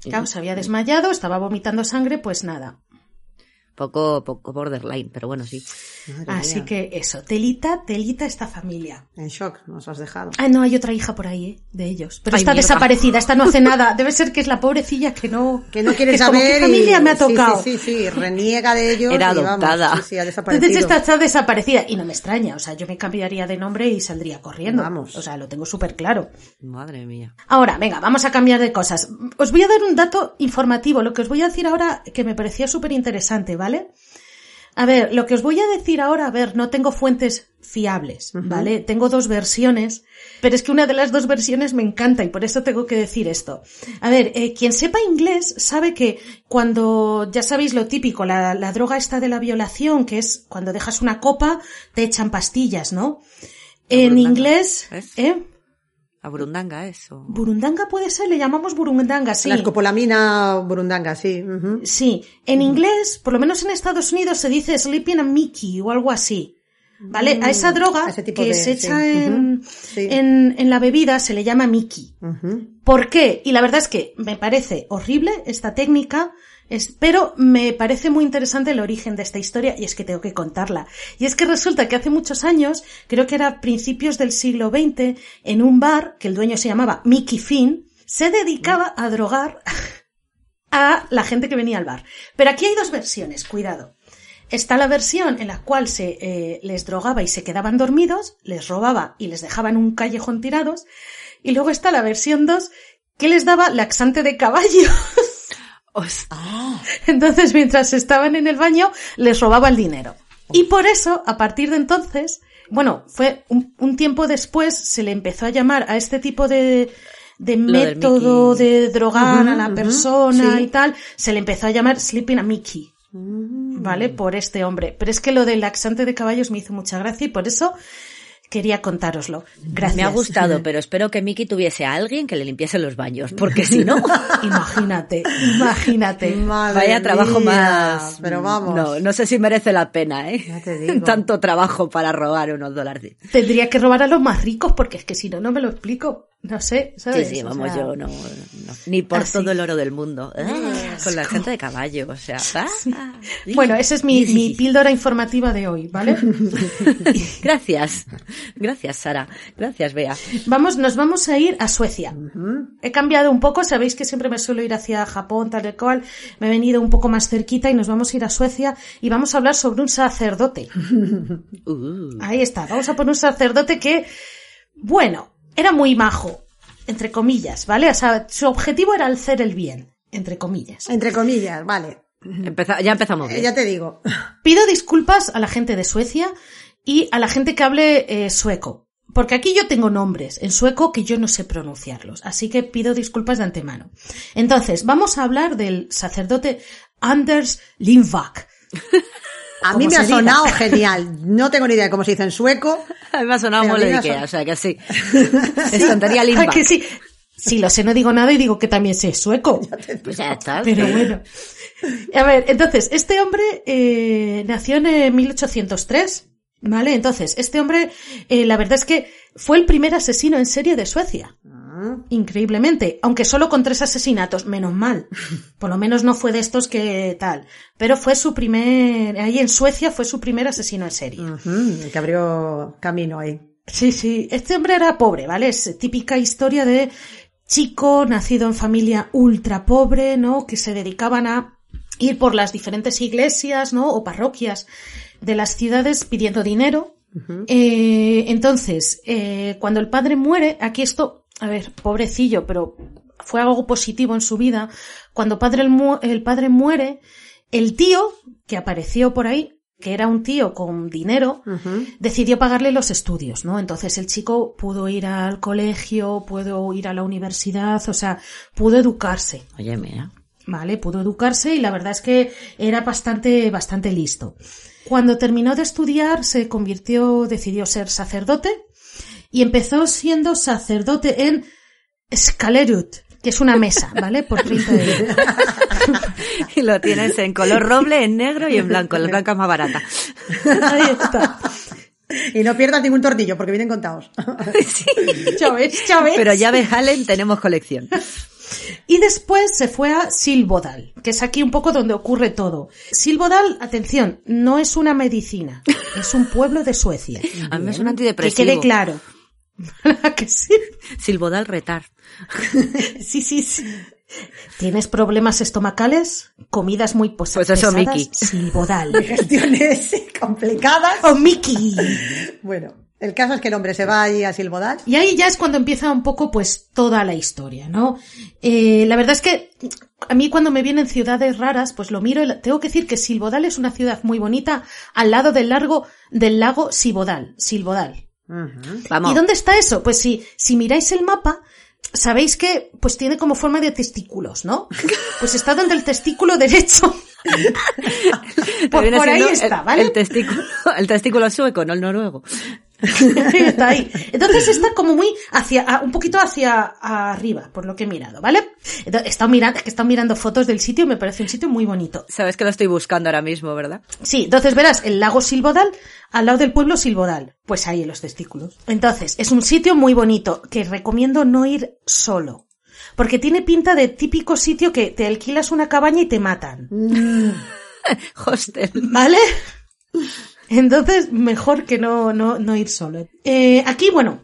Claro, se había desmayado, estaba vomitando sangre, pues nada. Poco, poco borderline, pero bueno, sí. Madre Así mía. que eso, telita, telita esta familia. En shock nos has dejado. Ah, no, hay otra hija por ahí, ¿eh? De ellos. Pero Ay, está mierda. desaparecida, esta no hace nada. Debe ser que es la pobrecilla que no... Que no quiere saber. ¿qué y- familia me ha tocado? Sí, sí, sí, reniega de ellos. Era y vamos, adoptada. sí, sí, ha desaparecido. Entonces esta está desaparecida. Y no me extraña, o sea, yo me cambiaría de nombre y saldría corriendo. Vamos. O sea, lo tengo súper claro. Madre mía. Ahora, venga, vamos a cambiar de cosas. Os voy a dar un dato informativo. Lo que os voy a decir ahora que me parecía súper interesante, ¿vale? A ver, lo que os voy a decir ahora, a ver, no tengo fuentes fiables, ¿vale? Tengo dos versiones, pero es que una de las dos versiones me encanta y por eso tengo que decir esto. A ver, eh, quien sepa inglés sabe que cuando, ya sabéis lo típico, la, la droga esta de la violación, que es cuando dejas una copa, te echan pastillas, ¿no? En inglés. ¿eh? A Burundanga eso. Burundanga puede ser, le llamamos burundanga, sí. La escopolamina burundanga, sí. Sí, en inglés, por lo menos en Estados Unidos, se dice sleeping a Mickey o algo así. ¿Vale? A esa droga a ese tipo que de- se echa sí. en. Sí. en, en la bebida se le llama Mickey. ¿Por qué? Y la verdad es que me parece horrible esta técnica, es- pero me parece muy interesante el origen de esta historia y es que tengo que contarla. Y es que resulta que hace muchos años, creo que era principios del siglo XX, en un bar, que el dueño se llamaba Mickey Finn, se dedicaba a drogar a la gente que venía al bar. Pero aquí hay dos versiones, cuidado. Está la versión en la cual se eh, les drogaba y se quedaban dormidos, les robaba y les dejaba en un callejón tirados. Y luego está la versión 2 que les daba laxante de caballo. Os- Entonces, mientras estaban en el baño, les robaba el dinero. Y por eso, a partir de entonces, bueno, fue un, un tiempo después, se le empezó a llamar a este tipo de, de método de drogar a la persona sí. y tal, se le empezó a llamar Sleeping a Mickey. ¿Vale? Por este hombre. Pero es que lo del laxante de caballos me hizo mucha gracia y por eso quería contároslo. Gracias. Me ha gustado, pero espero que Mickey tuviese a alguien que le limpiese los baños, porque si no, Imagínate, imagínate. Madre vaya trabajo mía, más. Pero vamos. No, no sé si merece la pena, ¿eh? Ya te digo. Tanto trabajo para robar unos dólares. Tendría que robar a los más ricos porque es que si no, no me lo explico. No sé, Sí, ¿sabes? sí, O vamos, sea, yo no, no. Ni por Así. todo el oro del mundo. Ah, con la gente de caballo, o sea. ah, Bueno, esa es mi, mi píldora informativa de hoy, ¿vale? Gracias. Gracias, Sara. Gracias, Bea. Vamos, nos vamos a ir a Suecia. He cambiado un poco, sabéis que siempre me suelo ir hacia Japón, tal y cual. Me he venido un poco más cerquita y nos vamos a ir a Suecia y vamos a hablar sobre un sacerdote. Uh, Ahí está, vamos a poner un sacerdote que, bueno, era muy majo, entre comillas, ¿vale? O sea, su objetivo era hacer el bien, entre comillas. Entre comillas, vale. empeza- ya empezamos Eh, bien. Ya te digo. Pido disculpas a la gente de Suecia y a la gente que hable eh, sueco. Porque aquí yo tengo nombres en sueco que yo no sé pronunciarlos, así que pido disculpas de antemano. Entonces, vamos a hablar del sacerdote Anders Lindvak. A mí me ha diga. sonado genial. No tengo ni idea de cómo se dice en sueco. A mí me ha sonado mole de Ikea, son- o sea que sí. Es tontería limpa. ¿A que sí? Si lo sé, no digo nada y digo que también sé sueco. Pues ya está. Pero bueno. A ver, entonces, este hombre eh, nació en eh, 1803, ¿vale? Entonces, este hombre, eh, la verdad es que fue el primer asesino en serie de Suecia. Increíblemente, aunque solo con tres asesinatos, menos mal. Por lo menos no fue de estos que tal. Pero fue su primer, ahí en Suecia fue su primer asesino en serie. El que abrió camino ahí. Sí, sí. Este hombre era pobre, ¿vale? Es típica historia de chico nacido en familia ultra pobre, ¿no? Que se dedicaban a ir por las diferentes iglesias, ¿no? O parroquias de las ciudades pidiendo dinero. Eh, entonces, eh, cuando el padre muere, aquí esto, a ver, pobrecillo, pero fue algo positivo en su vida. Cuando padre el, mu- el padre muere, el tío que apareció por ahí, que era un tío con dinero, decidió pagarle los estudios, ¿no? Entonces el chico pudo ir al colegio, pudo ir a la universidad, o sea, pudo educarse. Oye, mira. ¿vale? Pudo educarse y la verdad es que era bastante, bastante listo. Cuando terminó de estudiar, se convirtió, decidió ser sacerdote y empezó siendo sacerdote en Skalerut, que es una mesa, ¿vale? Por 30 euros. Y lo tienes en color roble, en negro y en blanco. La blanca es más barata. Ahí está. Y no pierdas ningún tornillo porque vienen contados. Sí. Ya ves, ya ves. Pero ya ves, Allen, tenemos colección. Y después se fue a Silvodal, que es aquí un poco donde ocurre todo. Silvodal, atención, no es una medicina, es un pueblo de Suecia. A mí es un Que antidepresivo. quede claro. Que sí? Silvodal retar. Sí, sí, sí. ¿Tienes problemas estomacales? ¿Comidas muy pos- Pues eso, pesadas? Gestiones complicadas. ¡Oh, Miki! Bueno, el caso es que el hombre se va allí a Silvodal. Y ahí ya es cuando empieza un poco pues toda la historia, ¿no? Eh, la verdad es que a mí cuando me vienen ciudades raras, pues lo miro y tengo que decir que Silvodal es una ciudad muy bonita al lado del largo del lago Silvodal, Vamos. ¿Y dónde está eso? Pues si, si miráis el mapa, sabéis que pues tiene como forma de testículos, ¿no? Pues está donde el testículo derecho. Por, ahí está, el, ¿vale? El testículo, el testículo sueco, no el noruego. Está ahí. Entonces está como muy hacia, un poquito hacia arriba, por lo que he mirado, ¿vale? Entonces, he estado mirando, es que he estado mirando fotos del sitio y me parece un sitio muy bonito. Sabes que lo estoy buscando ahora mismo, ¿verdad? Sí, entonces verás el lago Silvodal al lado del pueblo Silvodal. Pues ahí en los testículos. Entonces, es un sitio muy bonito que recomiendo no ir solo. Porque tiene pinta de típico sitio que te alquilas una cabaña y te matan. Hostel. ¿Vale? Entonces, mejor que no, no, no ir solo. Eh, aquí, bueno,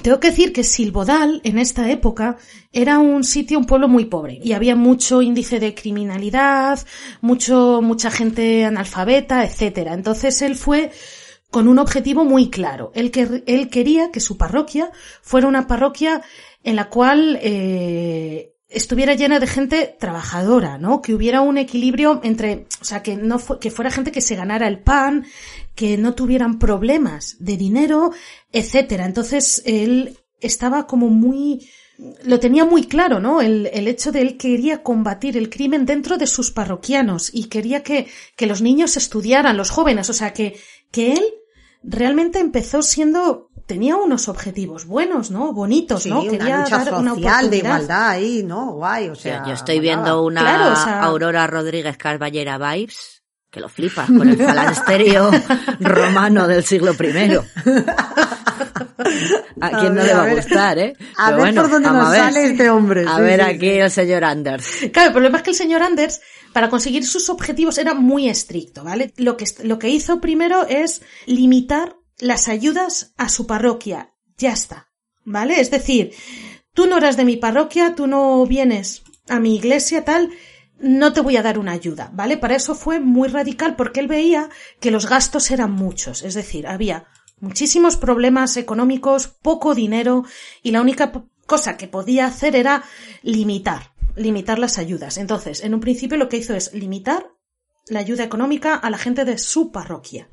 tengo que decir que Silvodal, en esta época, era un sitio, un pueblo muy pobre. Y había mucho índice de criminalidad, mucho, mucha gente analfabeta, etcétera. Entonces él fue con un objetivo muy claro. Él, que, él quería que su parroquia fuera una parroquia en la cual eh, estuviera llena de gente trabajadora, ¿no? Que hubiera un equilibrio entre, o sea, que no fu- que fuera gente que se ganara el pan, que no tuvieran problemas de dinero, etcétera. Entonces él estaba como muy lo tenía muy claro, ¿no? El, el hecho de él quería combatir el crimen dentro de sus parroquianos y quería que, que los niños estudiaran, los jóvenes, o sea, que, que él realmente empezó siendo, tenía unos objetivos buenos, ¿no? Bonitos, Sí, ¿no? una Quería lucha dar una social de oportunidad. igualdad ahí, ¿no? Guay, o Yo, sea. yo estoy viendo una Claro, o sea- Aurora Rodríguez Carballera Vibes que lo flipas con el falasterio romano del siglo I. A quién no le va a gustar, ¿eh? A Pero ver por dónde nos ver. sale este hombre. A sí, ver sí, aquí el señor Anders. Claro, el problema es que el señor Anders, para conseguir sus objetivos, era muy estricto, ¿vale? Lo que, lo que hizo primero es limitar las ayudas a su parroquia. Ya está, ¿vale? Es decir, tú no eres de mi parroquia, tú no vienes a mi iglesia, tal, no te voy a dar una ayuda, ¿vale? Para eso fue muy radical porque él veía que los gastos eran muchos, es decir, había muchísimos problemas económicos, poco dinero y la única cosa que podía hacer era limitar, limitar las ayudas. Entonces, en un principio lo que hizo es limitar la ayuda económica a la gente de su parroquia.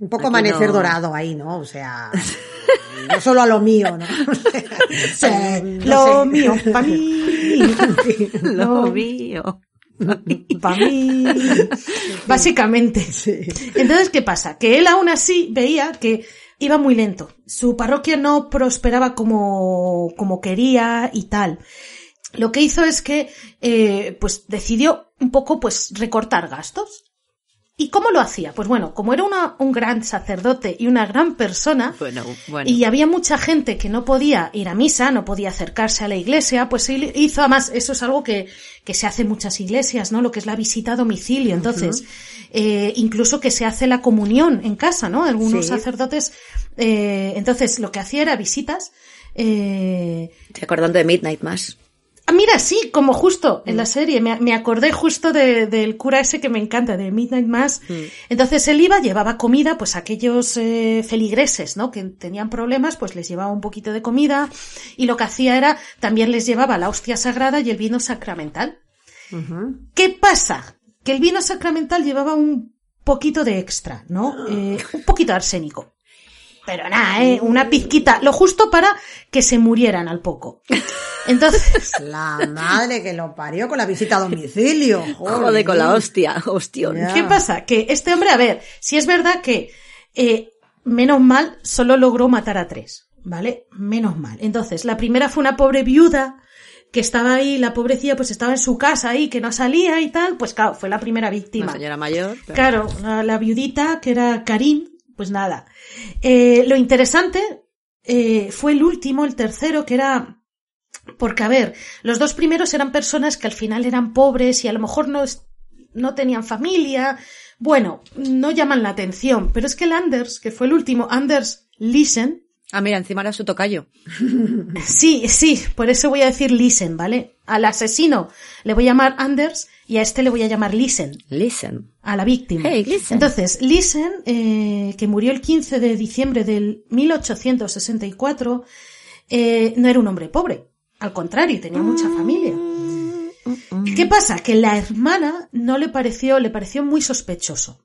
Un poco Aquí amanecer no. dorado ahí, ¿no? O sea, no solo a lo mío, ¿no? O sea, no lo sé. mío, para mí, Lo No. mío. para mí. Básicamente. Entonces, ¿qué pasa? Que él aún así veía que iba muy lento. Su parroquia no prosperaba como, como quería y tal. Lo que hizo es que, eh, pues decidió un poco, pues, recortar gastos. ¿Y cómo lo hacía? Pues bueno, como era una- un gran sacerdote y una gran persona, Bueno, bueno. y había mucha gente que no podía ir a misa, no podía acercarse a la iglesia, pues él hizo, además, eso es algo que, que se hace en muchas iglesias, ¿no? Lo que es la visita a domicilio. Entonces, eh, incluso que se hace la comunión en casa, ¿no? Algunos Sí. sacerdotes, eh, entonces lo que hacía era visitas, eh, Estoy acordando de Midnight Mass. Ah, mira, sí, como justo en la serie, me, me acordé justo de- del cura ese que me encanta, de Midnight Mass. Entonces él iba, llevaba comida, pues a aquellos eh, feligreses, ¿no? Que tenían problemas, pues les llevaba un poquito de comida y lo que hacía era, también les llevaba la hostia sagrada y el vino sacramental. ¿Qué pasa? Que el vino sacramental llevaba un poquito de extra, ¿no? Eh, un poquito de arsénico. Pero nada, ¿eh? Una pizquita, lo justo para que se murieran al poco. Entonces, La madre que lo parió con la visita a domicilio. Joder, con la hostia, hostión. ¿Qué pasa? Que este hombre, a ver, si es verdad que eh, menos mal solo logró matar a tres, ¿vale? Menos mal. Entonces, la primera fue una pobre viuda que estaba ahí, la pobrecilla pues estaba en su casa ahí, que no salía y tal, pues claro, fue la primera víctima. Una señora mayor. pero- Claro, la, la viudita que era Karim, pues nada. Eh, lo interesante eh, fue el último, el tercero, que era porque, a ver, los dos primeros eran personas que al final eran pobres y a lo mejor no, no tenían familia. Bueno, no llaman la atención. Pero es que el Anders, que fue el último, Anders Listen, Ah, mira, encima era su tocayo. sí, sí, por eso voy a decir Listen, ¿vale? Al asesino le voy a llamar Anders y a este le voy a llamar Listen. Listen. a la víctima. Hey, listen. Entonces, Listen, eh, que murió el 15 de diciembre del 1864, eh, no era un hombre pobre. Al contrario, tenía mucha familia. ¿Qué pasa? Que la hermana no le pareció, le pareció muy sospechoso.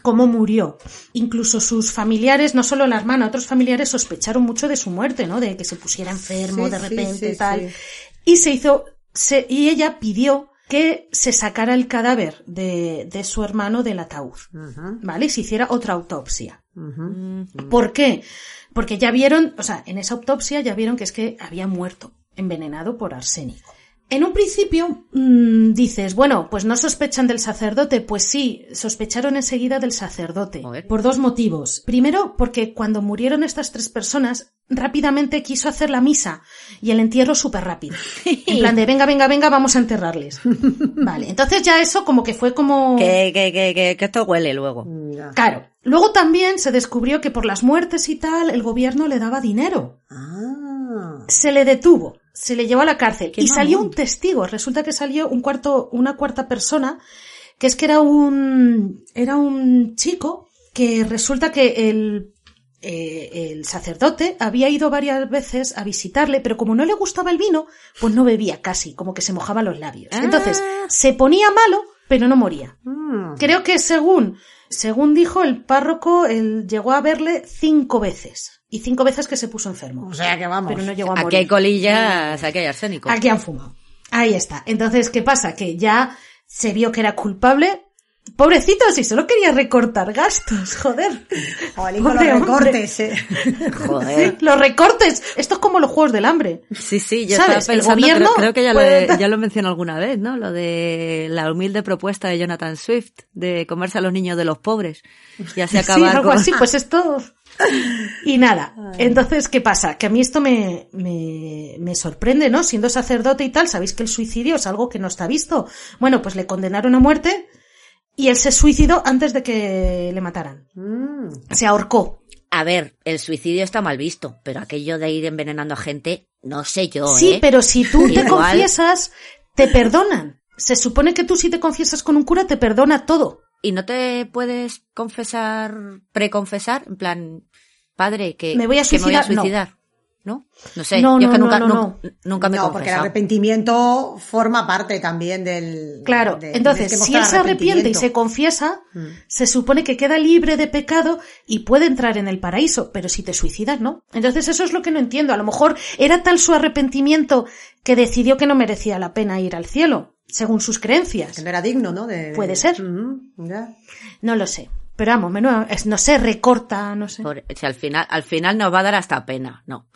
Cómo murió. Incluso sus familiares, no solo la hermana, otros familiares sospecharon mucho de su muerte, ¿no? De que se pusiera enfermo Sí, de repente, sí, tal. Y se hizo, se, y ella pidió que se sacara el cadáver de, de su hermano del ataúd, ¿vale? Y se hiciera otra autopsia. ¿Por qué? Porque ya vieron, o sea, en esa autopsia ya vieron que es que había muerto envenenado por arsénico. En un principio mmm, dices, bueno, pues no sospechan del sacerdote. Pues sí, sospecharon enseguida del sacerdote. Joder. Por dos motivos. Primero, porque cuando murieron estas tres personas, rápidamente quiso hacer la misa y el entierro súper rápido. En plan de, venga, venga, venga, vamos a enterrarles. Vale, entonces ya eso como que fue como... Que, que, que, que, que esto huele luego. Claro. Luego también se descubrió que por las muertes y tal, el gobierno le daba dinero. Ah. Se le detuvo, se le llevó a la cárcel Qué y salió un testigo. Resulta que salió un cuarto, una cuarta persona, que es que era un, era un chico que resulta que el, eh, el sacerdote había ido varias veces a visitarle, pero como no le gustaba el vino, pues no bebía casi, como que se mojaba los labios. Ah. Entonces, se ponía malo, pero no moría. Mm. Creo que según, según dijo el párroco, él llegó a verle cinco veces. Y cinco veces que se puso enfermo. O sea que vamos. Pero no llegó a Aquí morir. hay colillas, aquí hay arsénico. Aquí han fumado. Ahí está. Entonces, ¿qué pasa? Que ya se vio que era culpable. Pobrecito, si solo quería recortar gastos, joder. Con los recortes, eh. Joder. Los recortes. Esto es como los juegos del hambre. Sí, sí, yo ¿Sabes? estaba El pensando, gobierno creo, creo que ya lo, dar- ya lo mencioné alguna vez, ¿no? Lo de la humilde propuesta de Jonathan Swift de comerse a los niños de los pobres y así Sí, acabar algo con... así, pues esto. Y nada. Entonces, ¿qué pasa? Que a mí esto me, me, me sorprende, ¿no? Siendo sacerdote y tal, sabéis que el suicidio es algo que no está visto. Bueno, pues le condenaron a muerte y él se suicidó antes de que le mataran. Mm. Se ahorcó. A ver, el suicidio está mal visto, pero aquello de ir envenenando a gente, no sé yo, Sí, ¿eh? pero si tú te confiesas, te perdonan. Se supone que tú si te confiesas con un cura te perdona todo. ¿Y no te puedes confesar, preconfesar? En plan, padre, que Me voy a que me voy a suicidar, no. ¿No? No sé, No, yo es que nunca, no, nu- no. nunca me he no, porque el confesado. arrepentimiento forma parte también del. Claro, de- entonces, si él se arrepiente y se confiesa, Mm. se supone que queda libre de pecado y puede entrar en el paraíso, pero si te suicidas, no. Entonces eso es lo que no entiendo. A lo mejor era tal su arrepentimiento que decidió que no merecía la pena ir al cielo, según sus creencias. Que no era digno, ¿no? De- Puede ser. Mm, ya. No lo sé. Pero vamos, menudo- es- no sé, recorta, no sé. Por- si al final, al final nos va a dar hasta pena, no.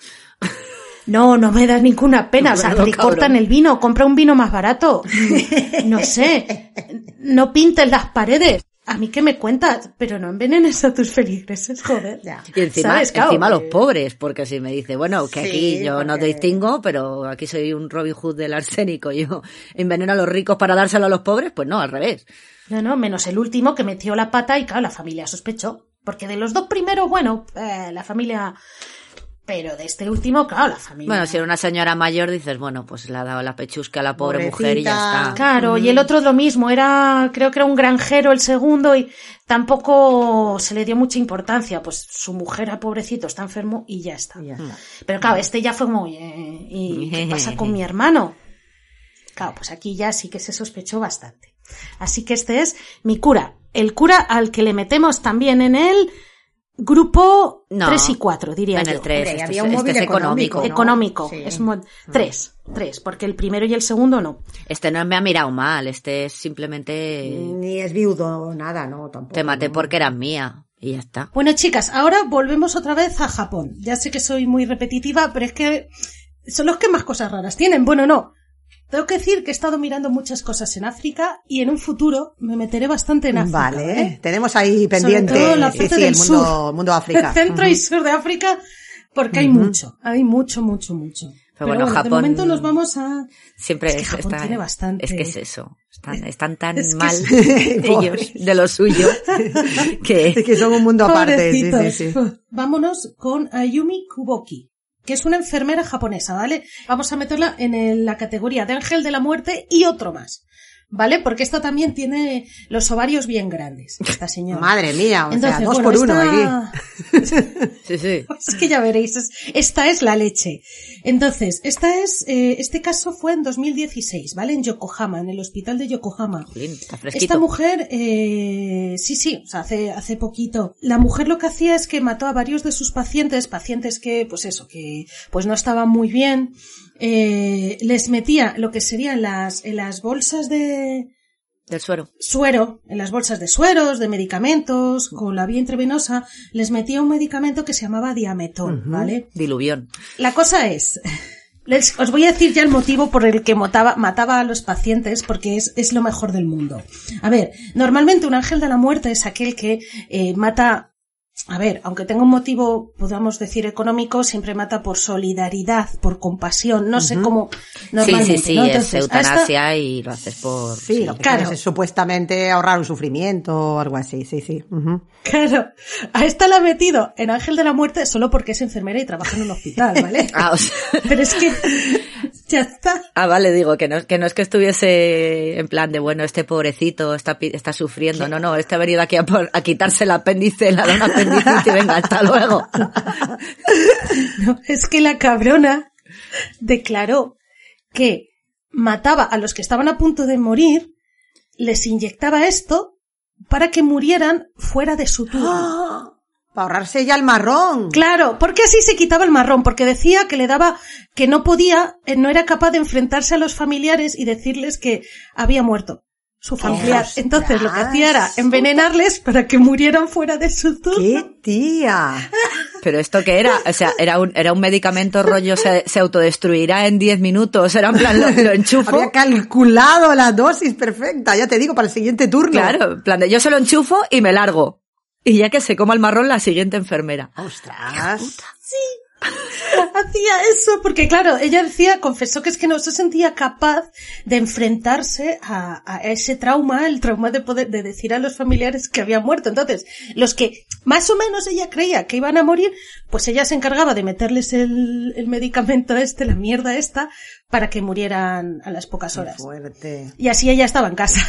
No, no me da ninguna pena. O sea, Bueno, recortan cabrón. el vino, compra un vino más barato. No sé. No pintes las paredes. A mí que me cuentas, pero no envenenes a tus feligreses, joder. Ya. Y encima, encima los pobres, porque si me dice, bueno, que Sí, aquí yo no distingo, pero aquí soy un Robin Hood del arsénico, yo enveneno a los ricos para dárselo a los pobres, pues no, al revés. No, no, menos el último que metió la pata y claro, la familia sospechó. Porque de los dos primeros, bueno, eh, la familia... Pero de este último, claro, la familia... Bueno, si era una señora mayor, dices, bueno, pues le ha dado la pechusca a la pobre Pobrecita. mujer y ya está. Claro, y el otro lo mismo, era, creo que era un granjero el segundo y tampoco se le dio mucha importancia, pues su mujer, a pobrecito, está enfermo y ya está. Ya está. Pero claro, este ya fue muy, eh, ¿y qué pasa con mi hermano? Claro, pues aquí ya sí que se sospechó bastante. Así que este es mi cura, el cura al que le metemos también en el grupo No, 3 y 4, diría En yo. el 3, Hombre, este, había es- un este móvil es económico, económico. ¿no? Económico, Sí. es mo- tres, tres, porque el primero y el segundo no. Este no me ha mirado mal, este es simplemente Ni es viudo, nada, no, tampoco. te maté ¿no? porque eras mía y ya está. Bueno, chicas, ahora volvemos otra vez a Japón. Ya sé que soy muy repetitiva, pero es que son los que más cosas raras tienen. Bueno, no. Tengo que decir que he estado mirando muchas cosas en África y en un futuro me meteré bastante en África. Vale, ¿vale? tenemos ahí pendiente Sobre todo la sí, parte sí, del el mundo, sur. mundo África. El centro y sur de África, porque hay mucho, hay mucho, mucho, mucho. Pero, bueno, bueno, de Japón- momento nos vamos a... Siempre Es que es- Japón está- tiene bastante. Es que es eso. Están, están tan Es que mal es- ellos de lo suyo Es que que son un mundo aparte, sí, sí, Pobrecitos. sí. Vámonos con Ayumi Kuboki, que es una enfermera japonesa, ¿vale? Vamos a meterla en la categoría de ángel de la muerte y otro más, ¿vale? Porque esta también tiene los ovarios bien grandes, esta señora. Madre mía, o Entonces, sea, dos bueno, por uno esta- aquí. sí, sí. Es que ya veréis, es- esta es la leche. Entonces, esta es, eh, este caso fue en 2016, ¿vale? En Yokohama, en el hospital de Yokohama. Jolín, está fresquito. Esta mujer, eh, sí, sí, o sea, hace, hace poquito. La mujer lo que hacía es que mató a varios de sus pacientes, pacientes que, pues eso, que pues no estaban muy bien, eh, les metía lo que serían las, en las bolsas de, Del suero. suero, en las bolsas de sueros, de medicamentos, con la vía intravenosa, les metía un medicamento que se llamaba diametol, ¿vale? Diluvión. La cosa es, les- os voy a decir ya el motivo por el que mataba, mataba a los pacientes, porque es, es lo mejor del mundo. A ver, normalmente un ángel de la muerte es aquel que eh, mata, a ver, aunque tenga un motivo, podamos decir, económico, siempre mata por solidaridad, por compasión, no sé cómo Sí, normalmente. sí, sí, ¿no? es Entonces, eutanasia y lo haces por... Sí, lo que claro. es supuestamente ahorrar un sufrimiento o algo así, sí, sí. Claro, a esta la ha metido en Ángel de la Muerte solo porque es enfermera y trabaja en un hospital, ¿vale? Ah, o sea- Pero es que ya está. Ah, vale, digo, que no, que no es que estuviese en plan de, bueno, este pobrecito está, pi- está sufriendo. No, no, este ha venido aquí a, por- a quitarse el apéndice, le ha venga, hasta luego. No, es que la cabrona declaró que mataba a los que estaban a punto de morir, les inyectaba esto para que murieran fuera de su turno. Para ahorrarse ya el marrón. Claro, porque así se quitaba el marrón, porque decía que le daba, que no podía, eh, no era capaz de enfrentarse a los familiares y decirles que había muerto su familiar. ¡Ostras! Entonces lo que hacía era envenenarles para que murieran fuera de su turno. ¡Qué tía! Pero esto que era, o sea, era un, era un medicamento rollo, se, se autodestruirá en 10 minutos, era en plan, lo, lo enchufo. Había calculado la dosis perfecta, ya te digo, para el siguiente turno. Claro, en plan de yo se lo enchufo y me largo. Y ya que se coma el marrón la siguiente enfermera. ¡Ostras! Hacía eso porque, claro, ella decía, confesó que es que no se sentía capaz de enfrentarse a, a ese trauma, el trauma de poder, de decir a los familiares que habían muerto. Entonces, los que más o menos ella creía que iban a morir, pues ella se encargaba de meterles el, el medicamento este, la mierda esta, para que murieran a las pocas ¡Qué horas. fuerte! Y así ella estaba en casa.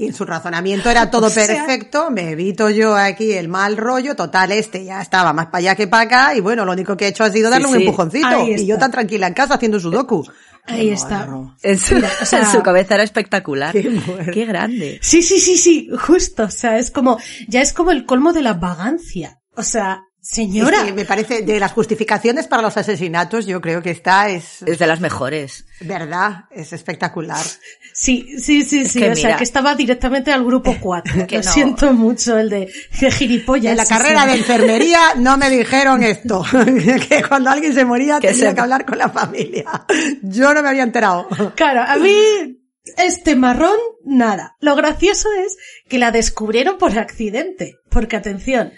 Y en su razonamiento era todo O sea- perfecto, me evito yo aquí el mal rollo, total, este ya estaba más para allá que para acá, y bueno, lo único que he hecho ha sido darle Sí, un sí. empujoncito, Ahí y yo tan tranquila en casa haciendo sudoku. Ahí Qué está. En su, Mira, o sea- en su cabeza era espectacular. Qué grande. Sí, sí, sí, sí, justo. O sea, es como, ya es como el colmo de la vagancia. O sea, señora. Es que me parece, de las justificaciones para los asesinatos, yo creo que esta es, Es de las mejores. verdad, es espectacular. Sí, sí, sí, sí. que o sea, que estaba directamente al grupo 4. Que Lo no. siento mucho, el de, de gilipollas. En la sí, carrera sí. de enfermería no me dijeron esto, que cuando alguien se moría Que tenía se- que hablar con la familia. Yo no me había enterado. Claro, a mí, este marrón, nada. Lo gracioso es que la descubrieron por accidente. Porque, atención,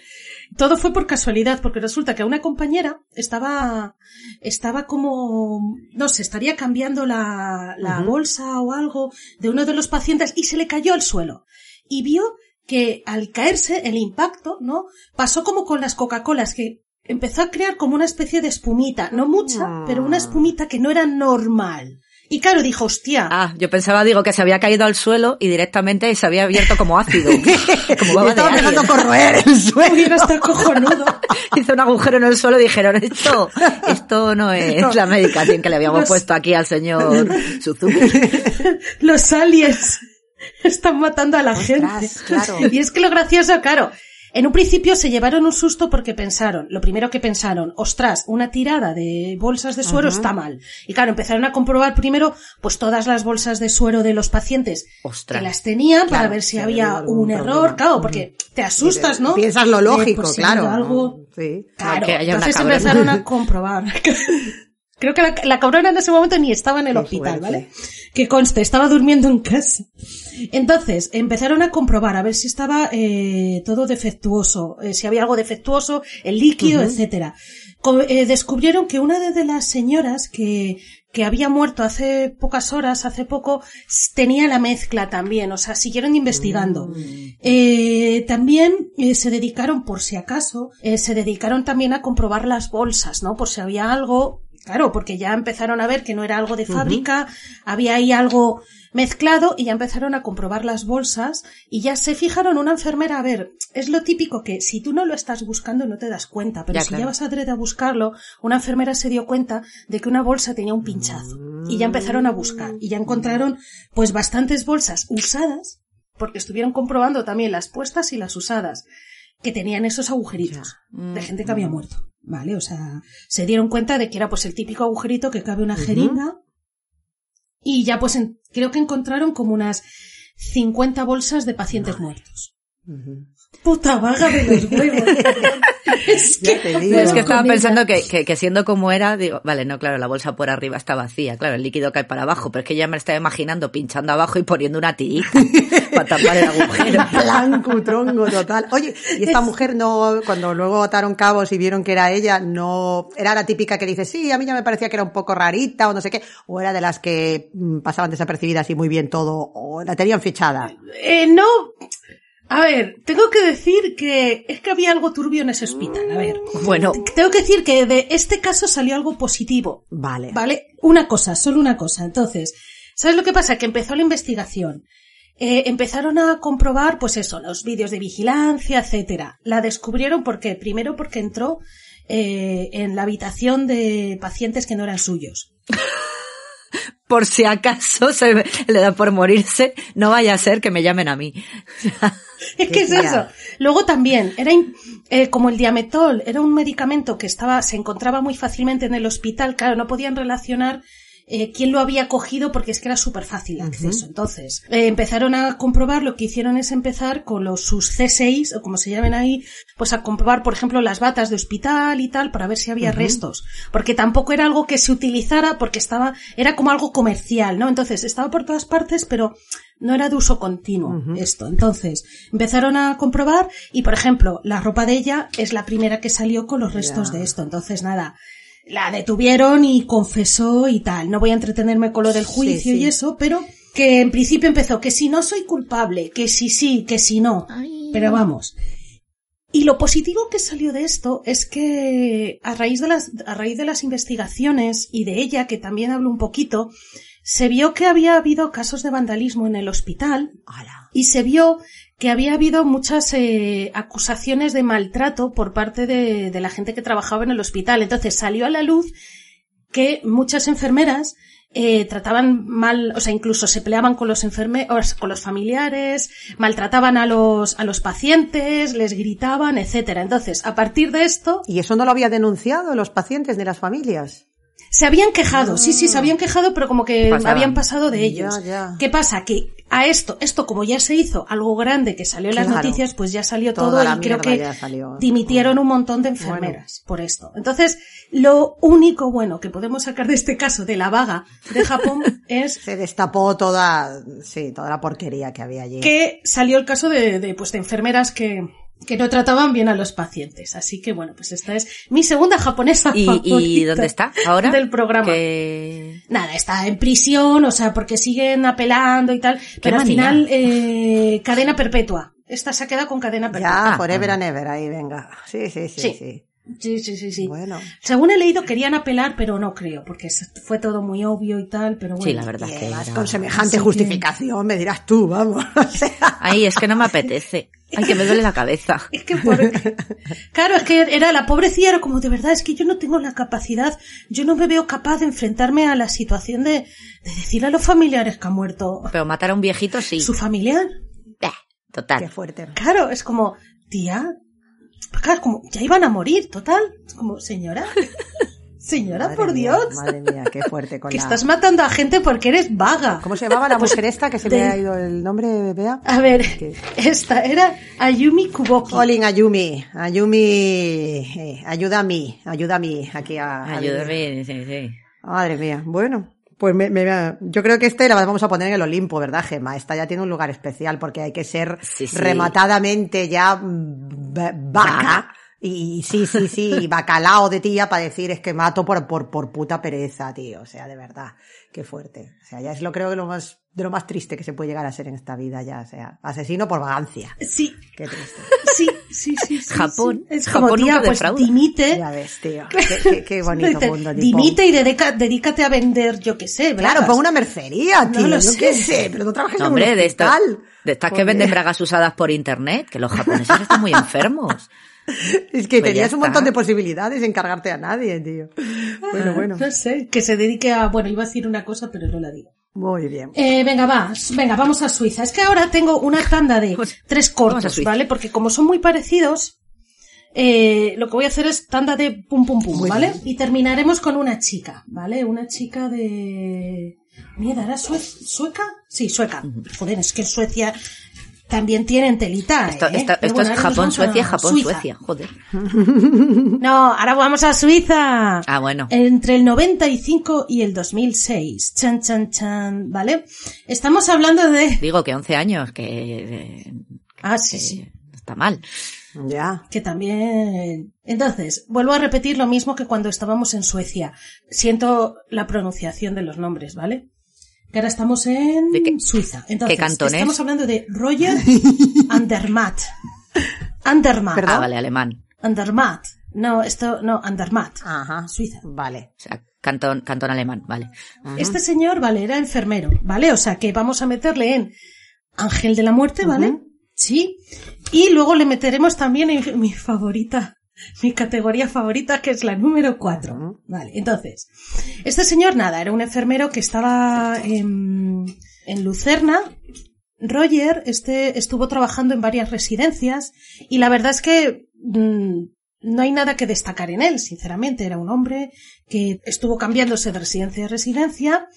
todo fue por casualidad, porque resulta que una compañera estaba, estaba como, no sé, estaría cambiando la, la bolsa o algo de uno de los pacientes y se le cayó al suelo. Y vio que al caerse el impacto, ¿no? Pasó como con las Coca-Colas, que empezó a crear como una especie de espumita, no mucha, pero una espumita que no era normal. Y claro, dijo, hostia, Ah, yo pensaba, digo, que se había caído al suelo y directamente se había abierto como ácido. como baba estaba empezando a corroer el suelo. hubiera estado cojonudo. Hizo un agujero en el suelo y dijeron, esto, esto no es la medicación que le habíamos Los- puesto aquí al señor Suzuki. Los aliens están matando a la gente. claro. Y es que lo gracioso, claro, en un principio se llevaron un susto porque pensaron, lo primero que pensaron, ostras, una tirada de bolsas de suero está mal. Y claro, empezaron a comprobar primero, pues todas las bolsas de suero de los pacientes Ostras. que las tenían para ver si había un error, problema. claro, porque te asustas, ¿no? Piensas lo De, lógico, pues, si claro. algo, Sí. Claro, que haya entonces empezaron a comprobar. Creo que la, la cabrona en ese momento ni estaba en el hospital. ¿vale? Que conste, estaba durmiendo en casa. Entonces, empezaron a comprobar a ver si estaba eh, todo defectuoso, eh, si había algo defectuoso, el líquido, etcétera. Co- eh, descubrieron que una de, las señoras que, que había muerto hace pocas horas, hace poco, tenía la mezcla también, o sea, siguieron investigando. Eh, también eh, se dedicaron, por si acaso, eh, se dedicaron también a comprobar las bolsas, ¿no? Por si había algo, claro, porque ya empezaron a ver que no era algo de fábrica, había ahí algo mezclado y ya empezaron a comprobar las bolsas y ya se fijaron una enfermera, a ver, es lo típico que si tú no lo estás buscando no te das cuenta, pero Ya, si claro. ya vas adrede a buscarlo, una enfermera se dio cuenta de que una bolsa tenía un pinchazo y ya empezaron a buscar y ya encontraron pues bastantes bolsas usadas porque estuvieron comprobando también las puestas y las usadas que tenían esos agujeritos de gente que había muerto, ¿vale? O sea, se dieron cuenta de que era pues el típico agujerito que cabe una jeringa y ya pues en- creo que encontraron como unas 50 bolsas de pacientes muertos. Puta vaga de los huevos. es que, Ya te digo. Es que estaba pensando que, que, que siendo como era, digo, vale, no, claro, la bolsa por arriba está vacía, claro, el líquido cae para abajo, pero es que ya me estaba imaginando pinchando abajo y poniendo una tirita para tapar el agujero. plan cutrongo total. Oye, y esta mujer no, cuando luego ataron cabos y vieron que era ella, no, era la típica que dice, sí, a mí ya me parecía que era un poco rarita o no sé qué, o era de las que mm, pasaban desapercibidas y muy bien todo, o la tenían fichada. Eh, no. A ver, tengo que decir que es que había algo turbio en ese hospital. A ver. Bueno, Tengo que decir que de este caso salió algo positivo. Vale. ¿Vale? Una cosa, solo una cosa. Entonces, ¿sabes lo que pasa? Que empezó la investigación. Eh, empezaron a comprobar, pues eso, los vídeos de vigilancia, etcétera. La descubrieron porque, primero porque entró eh, en la habitación de pacientes que no eran suyos. por si acaso se le da por morirse, no vaya a ser que me llamen a mí. Es que es eso. Luego también, era eh, como el diametol, era un medicamento que estaba, se encontraba muy fácilmente en el hospital, claro, no podían relacionar eh, quién lo había cogido porque es que era súper fácil de acceso. Entonces, eh, empezaron a comprobar, lo que hicieron es empezar con los sus C6, o como se llamen ahí, pues a comprobar, por ejemplo, las batas de hospital y tal, para ver si había restos. Porque tampoco era algo que se utilizara porque estaba, era como algo comercial, ¿no? Entonces, estaba por todas partes, pero no era de uso continuo esto. Entonces, empezaron a comprobar y, por ejemplo, la ropa de ella es la primera que salió con los restos de esto. Entonces, nada, la detuvieron y confesó y tal. No voy a entretenerme con lo del juicio sí. y eso, pero que en principio empezó que si no soy culpable, que si sí, que si no. Pero vamos. Y lo positivo que salió de esto es que a raíz de las, a raíz de las investigaciones y de ella, que también hablo un poquito, se vio que había habido casos de vandalismo en el hospital y se vio que había habido muchas eh, acusaciones de maltrato por parte de, de la gente que trabajaba en el hospital. Entonces salió a la luz que muchas enfermeras eh, trataban mal, o sea, incluso se peleaban con los enfermeros, con los familiares, maltrataban a los, a los pacientes, les gritaban, etcétera. Entonces, a partir de esto, ¿Y eso no lo había denunciado los pacientes ni las familias? Se habían quejado, sí, sí, se habían quejado, pero como que Pasaban. habían pasado de Ya, ellos. ya. ¿Qué pasa? Que a esto, esto como ya se hizo algo grande que salió en las noticias, pues ya salió Toda todo y creo que ya dimitieron un montón de enfermeras por esto. Entonces, lo único bueno que podemos sacar de este caso de la vaga de Japón es Se destapó toda, sí, toda la porquería que había allí. que salió el caso de, de, pues, de enfermeras que, que no trataban bien a los pacientes. Así que bueno, pues esta es mi segunda japonesa ¿Y, favorita y dónde está ahora? del programa. Que... Nada, está en prisión, o sea, porque siguen apelando y tal, pero al final eh, cadena perpetua. Esta se ha quedado con cadena perpetua. Ya, forever and ever, ahí, venga. Sí, sí, sí, Sí. sí. Sí, sí, sí, sí. Bueno. Según he leído querían apelar, pero no creo, porque fue todo muy obvio y tal, pero bueno. Sí, la verdad que era- con semejante Así que- justificación, me dirás tú, vamos. O sea, Ay, es que no me apetece. Ay, que me duele la cabeza. Es que por... Claro, es que era la pobrecilla, era como de verdad, es que yo no tengo la capacidad, yo no me veo capaz de enfrentarme a la situación de, de decir a los familiares que ha muerto Pero matar a un viejito sí. su familiar. Bah, qué Total. fuerte. Claro, es como, tía, pues claro, como, ya iban a morir, total. Como, señora, señora, Madre por mía, Dios, Madre mía, qué fuerte con que la... estás matando a gente porque eres vaga. ¿Cómo se llamaba la mujer esta que se me ha ido el nombre, Bea? A ver, ¿Qué? esta era Ayumi Kuboki. Olin Ayumi, Ayumi, eh, ayuda a mí, ayuda a mí, aquí a Ayúdame, sí, sí. Madre mía, bueno. Pues me, me- yo creo que este la vamos a poner en el Olimpo, ¿verdad, Gema? Esta ya tiene un lugar especial porque hay que ser Sí, sí. rematadamente ya va- vaca. Y sí, sí, sí, bacalao de tía para decir es que mato por, por, por puta pereza, tío. O sea, de verdad, qué fuerte. O sea, ya es lo creo que lo más, de lo más triste que se puede llegar a ser en esta vida ya. O sea, asesino por vagancia. Sí, Qué triste. sí, sí, sí. sí, Japón. sí. Es Japón como, tía, nunca pues defrauda. dimite. Ya ves, tío. Qué, qué- qué bonito Dice, mundo. tipo. dimite y dedica- dedícate a vender, yo qué sé, Claro, bragas. pon una mercería, tío. lo yo sé. qué sé, pero no trabajes No, en un hombre, de estas, de estas que venden bragas usadas por internet, que los japoneses están muy enfermos. Es que Pues tenías un montón de posibilidades en cargarte a nadie, tío. Bueno, bueno. No sé, que se dedique a... Bueno, iba a decir una cosa, pero no la digo. Muy bien. Eh, venga, va, venga, vamos a Suiza. Es que ahora tengo una tanda de tres cortos. ¿vale? Porque como son muy parecidos, eh, lo que voy a hacer es tanda de pum pum pum, ¿vale? Y terminaremos con una chica, ¿vale? Una chica de... Mierda, ¿era sue- sueca? Sí, sueca. Joder, es que en Suecia también tienen telita. Esto, ¿eh? esto- Pero esto bueno, es Japón, Suecia, Japón, Suiza. Suecia. Joder. No, ahora vamos a Suiza. Ah, bueno. Entre el 95 y el 2006. Chan, chan, chan. ¿Vale? Estamos hablando de... Digo que 11 años, que, Ah, sí, que sí. está mal. Ya. Que también... Entonces, vuelvo a repetir lo mismo que cuando estábamos en Suecia. Siento la pronunciación de los nombres, ¿vale? Que ahora estamos en ¿De qué- Suiza. Entonces, qué cantón es? estamos hablando de Roger Andermatt. Andermatt. ¿Perdón? Ah, vale, alemán. Andermatt. No, esto, no, Andermatt. Ajá. Suiza. Vale. O sea, cantón, cantón alemán, vale. Este señor, vale, era enfermero, ¿vale? O sea que vamos a meterle en Ángel de la Muerte, ¿vale? Sí. Y luego le meteremos también en mi favorita, mi categoría favorita, que es la número 4. Ujú. Vale, entonces, este señor, nada, era un enfermero que estaba en, en Lucerna. Roger este, estuvo trabajando en varias residencias y la verdad es que mm, no hay nada que destacar en él, sinceramente. Era un hombre que estuvo cambiándose de residencia a residencia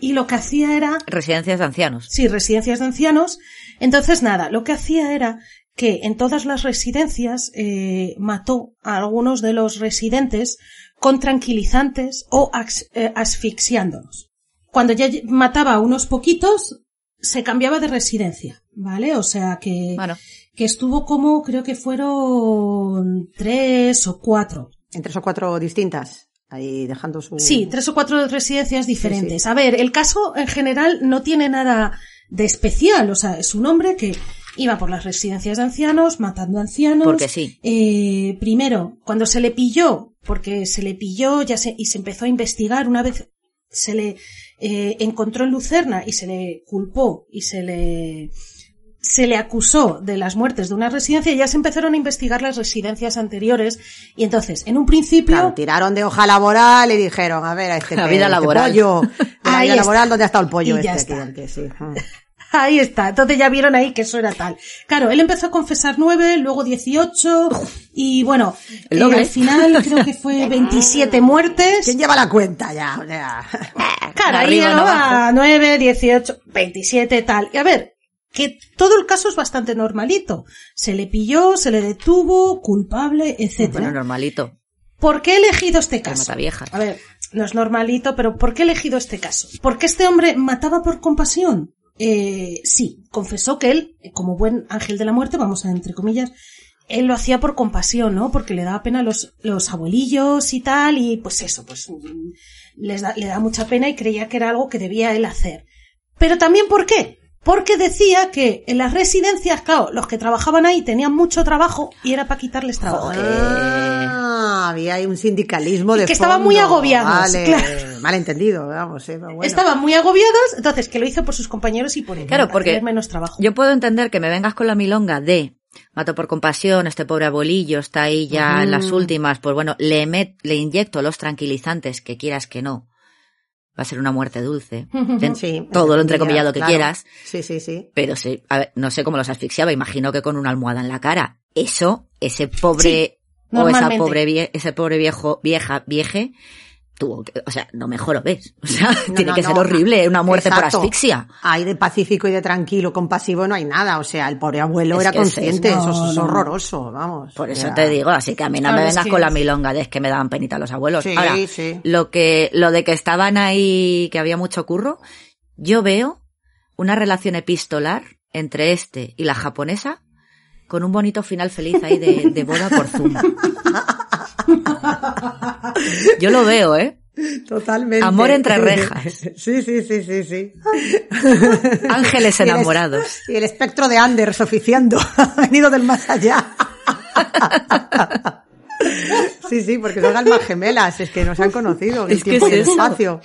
y lo que hacía era Residencias de ancianos. Sí, residencias de ancianos. Entonces, nada, lo que hacía era que en todas las residencias eh, mató a algunos de los residentes con tranquilizantes o ax- eh, asfixiándolos. Cuando ya mataba a unos poquitos, se cambiaba de residencia, ¿vale? O sea que, Bueno, que estuvo como, creo que fueron tres o cuatro. En tres o cuatro distintas. Ahí dejando su... Sí, tres o cuatro residencias diferentes. A ver, el caso en general no tiene nada de especial. O sea, es un hombre que iba por las residencias de ancianos, matando ancianos. Porque sí. Eh, primero, cuando se le pilló, porque se le pilló ya se, y se empezó a investigar, una vez se le eh, encontró en Lucerna y se le culpó y se le se le acusó de las muertes de una residencia, ya se empezaron a investigar las residencias anteriores y entonces, en un principio, Claro, tiraron de hoja laboral y dijeron, a ver, a este, La vida este laboral. pollo, la Ahí vida está. laboral, ¿dónde ha estado el pollo Y ya este? está. sí. Ahí está, entonces ya vieron ahí que eso era tal. Claro, él empezó a confesar nueve, luego 18 y bueno, eh, al final creo que fue 27 muertes. ¿Quién lleva la cuenta ya? O sea, Claro, ahí no no abajo. va 9, 18, 27 tal. Y a ver, que todo el caso es bastante normalito. Se le pilló, se le detuvo, culpable, etcétera. bueno, normalito. ¿Por qué he elegido este caso? mata viejas. A ver, no es normalito, pero ¿por qué he elegido este caso? ¿Porque este hombre mataba por compasión? Eh, sí, confesó que él, eh, como buen ángel de la muerte, vamos a entre comillas, él lo hacía por compasión, ¿no? Porque le daba pena a los, los abuelillos y tal, y pues eso, pues mm, les da, le da mucha pena y creía que era algo que debía él hacer. Pero también, ¿por qué? Porque decía que en las residencias, claro, los que trabajaban ahí tenían mucho trabajo y era para quitarles trabajo. ah, había ahí un sindicalismo de que estaban fondo. muy agobiados, Vale, claro. mal entendido, vamos, eh, bueno. Estaban muy agobiados, entonces que lo hizo por sus compañeros y por él. Claro, porque menos trabajo. Yo puedo entender que me vengas con la milonga de mato por compasión, este pobre abuelillo está ahí ya en las últimas, pues bueno, le, met- le inyecto los tranquilizantes que quieras que no. Va a ser una muerte dulce. Sí, todo lo entre entrecomillado que claro. quieras. Sí, sí, sí. Pero sí, a ver, no sé cómo los asfixiaba, imagino que con una almohada en la cara. Eso, ese pobre, o esa pobre vie- ese pobre viejo, vieja, vieje, que, o sea, no mejor lo ves. O sea, No, tiene no, que ser horrible, una muerte por asfixia. Ahí de pacífico y de tranquilo, compasivo no hay nada. O sea, el pobre abuelo Es era consciente. es- eso, es horroroso, vamos. Por eso te digo, así que a mí no me vengas con la milonga de es que me daban penita los abuelos. Sí, Ahora, sí. lo que, lo de que estaban ahí, que había mucho curro, yo veo una relación epistolar entre este y la japonesa con un bonito final feliz ahí de, de boda por Zoom. Yo lo veo, ¿eh? Totalmente. Amor entre rejas. Sí, sí, sí, sí, sí. Ángeles Y el es- enamorados. Y el espectro de Anders oficiando. Ha venido del más allá. Sí, sí, porque son almas gemelas, es que nos han conocido Es que es el espacio.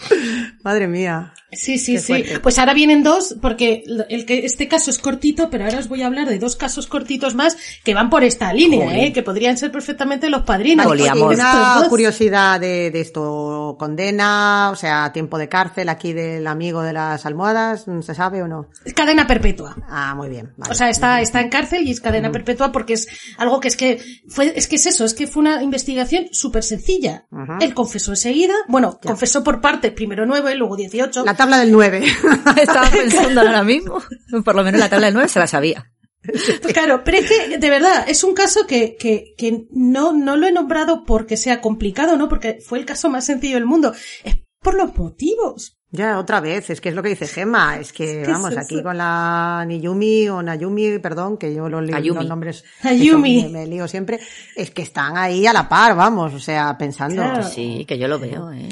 Madre mía. Sí, sí, sí. Pues ahora vienen dos, porque el que este caso es cortito, pero ahora os voy a hablar de dos casos cortitos más que van por esta línea, Joder. ¿eh? que podrían ser perfectamente los padrinos. Vale, una dos. curiosidad de, de esto, condena, o sea, tiempo de cárcel aquí del amigo de las almohadas, ¿se sabe o no? Cadena perpetua. Ah, muy bien. vale. O sea, está, está en cárcel y es cadena perpetua porque es algo que es que fue, es que es eso, es que fue una investigación súper sencilla. Ajá. Él confesó enseguida, bueno, confesó por partes, primero nueve, luego 18. La tabla del 9. Estaba pensando ahora mismo. Por lo menos la tabla del 9 se la sabía. Claro, pero es que, de verdad, es un caso que, que, que no, no lo he nombrado porque sea complicado, ¿no? Porque fue el caso más sencillo del mundo. Es por los motivos. Ya, otra vez, es que es lo que dice Gemma, es que, ¿Qué es vamos, aquí con la Niyumi o Nayumi, perdón, que yo los, Ayumi. los nombres Ayumi. me, me lío siempre, es que están ahí a la par, vamos, o sea, pensando. Claro. Sí, que yo lo veo, ¿eh?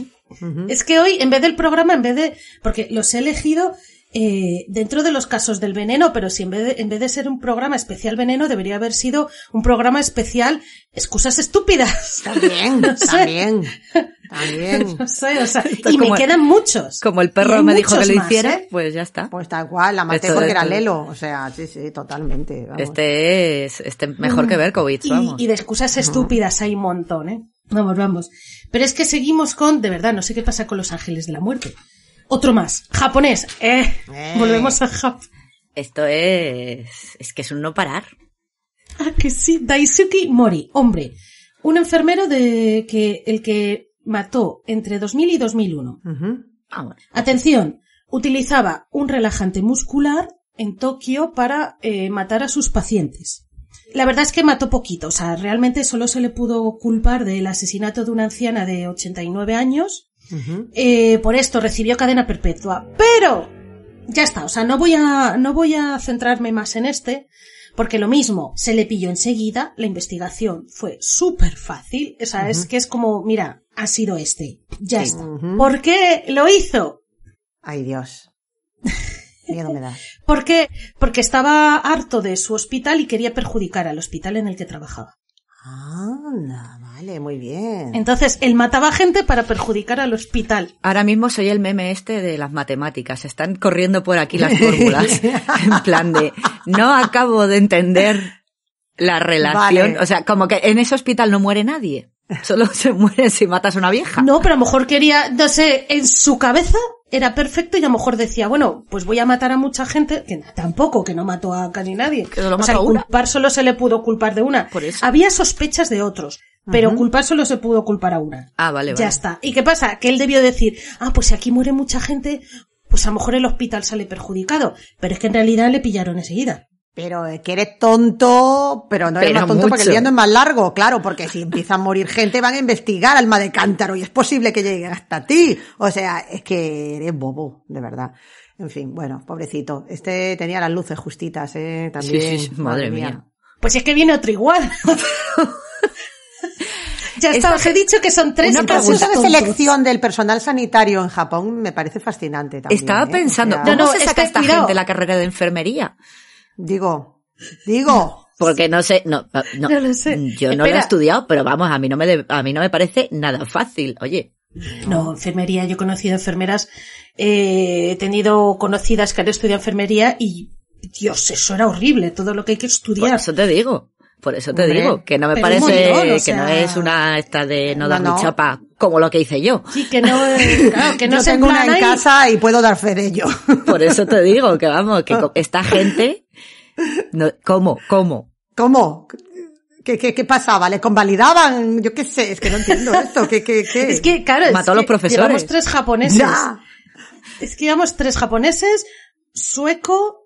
Es que hoy, en vez del programa, en vez de, porque los he elegido eh, dentro de los casos del veneno, pero si en vez, de, en vez de ser un programa especial veneno, debería haber sido un programa especial excusas estúpidas. También, No sé. también, también. No sé, o sea, Esto y me quedan muchos. Como el Y perro me dijo que lo hiciera, ¿eh? pues ya está. Pues tal cual, la maté Esto- porque era Lelo, o sea, sí, sí, totalmente. vamos. Este es este mejor que Berkowitz, Y, vamos. y de excusas estúpidas hay un montón, ¿eh? Vamos, vamos. Pero es que seguimos con, de verdad, no sé qué pasa con los ángeles de la muerte. Otro más, japonés. Eh, Eh. volvemos a Japón. Esto es es que es un no parar. Ah, que sí. Daisuke Mori, hombre. Un enfermero de que el que mató entre 2000 y 2001. Ujú. Vamos. Atención, utilizaba un relajante muscular en Tokio para eh, matar a sus pacientes. La verdad es que mató poquito, o sea, realmente solo se le pudo culpar del asesinato de una anciana de 89 años. Ujú. Eh, por esto recibió cadena perpetua. Pero ya está, o sea, no voy a no voy a centrarme más en este, porque lo mismo se le pilló enseguida, la investigación fue súper fácil, o sea, es que es como, mira, ha sido este, ya está. ¿Por qué lo hizo? Ay, Dios. Miedo me. ¿Por qué? Porque estaba harto de su hospital y quería perjudicar al hospital en el que trabajaba. Anda, vale, muy bien. Entonces, él mataba gente para perjudicar al hospital. Ahora mismo soy el meme este de las matemáticas. Están corriendo por aquí las fórmulas. en plan de, no acabo de entender la relación. Vale. O sea, como que en ese hospital no muere nadie. Solo se muere si matas a una vieja. No, pero a lo mejor quería, no sé, en su cabeza era perfecto y a lo mejor decía, bueno, pues voy a matar a mucha gente, que tampoco, que no mató a casi nadie. Que solo o sea, una. culpar solo se le pudo culpar de una. Por eso. Había sospechas de otros, pero culpar solo se pudo culpar a una. Ah, vale, Ya vale. está. ¿Y qué pasa? Que él debió decir, ah, pues si aquí muere mucha gente, pues a lo mejor el hospital sale perjudicado. Pero es que en realidad le pillaron enseguida. Pero es que eres tonto, pero no eres Pero más tonto porque el día no es más largo, claro, porque si empieza a morir gente van a investigar alma de cántaro y es posible que llegue hasta ti. O sea, es que eres bobo, de verdad. En fin, bueno, pobrecito. Este tenía las luces justitas, eh, Sí, también. sí, sí, madre mía. Pues es que viene otro igual. ya está, os he dicho que son tres El casos proceso de selección del personal sanitario en Japón me parece fascinante también. Estaba ¿eh? O pensando, sea, ¿cómo No, no, se es saca que esta gente la carrera de enfermería? Digo, digo. Porque no sé, no, no, No lo sé. yo no lo he estudiado, pero vamos, a mí no me, de- a mí no me parece nada fácil. Oye, No, enfermería. Yo he conocido enfermeras, eh, he tenido conocidas que han estudiado enfermería y, Dios, eso era horrible, todo lo que hay que por estudiar. eso te digo. Por eso te Hombre, digo, que no me parece montón, que sea- no es una esta de no No, dar ni chapa, como lo que hice yo. Sí, que no, eh, claro, que no Yo se tengo una en casa y puedo dar fe de ello. Por eso te digo que vamos, que esta gente, no, ¿cómo? ¿Cómo? ¿Cómo? ¿Qué, qué, qué pasaba? ¿Le convalidaban? Yo qué sé, es que no entiendo esto. ¿Qué, qué, qué? Es que, claro, es Mató a los que profesores. Llevamos tres japoneses. Ya. Es que llevamos tres japoneses, sueco,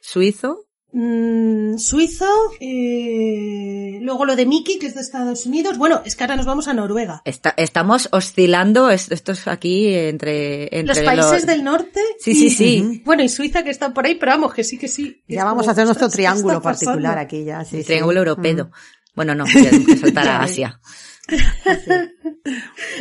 ¿Suizo? Mm, suizo, eh, luego lo de Miki, que es de Estados Unidos. Bueno, es que ahora nos vamos a Noruega. Está- estamos oscilando, es- esto es aquí entre, entre Los países del norte. Sí, y- sí, sí. Bueno, y Suiza que está por ahí, pero vamos, que sí, que sí. Es Ya vamos como, a hacer nuestro ostras, ¿qué está triángulo pasando? particular aquí ya. Sí, el sí. triángulo europeo. Bueno, no, que saltar a Asia.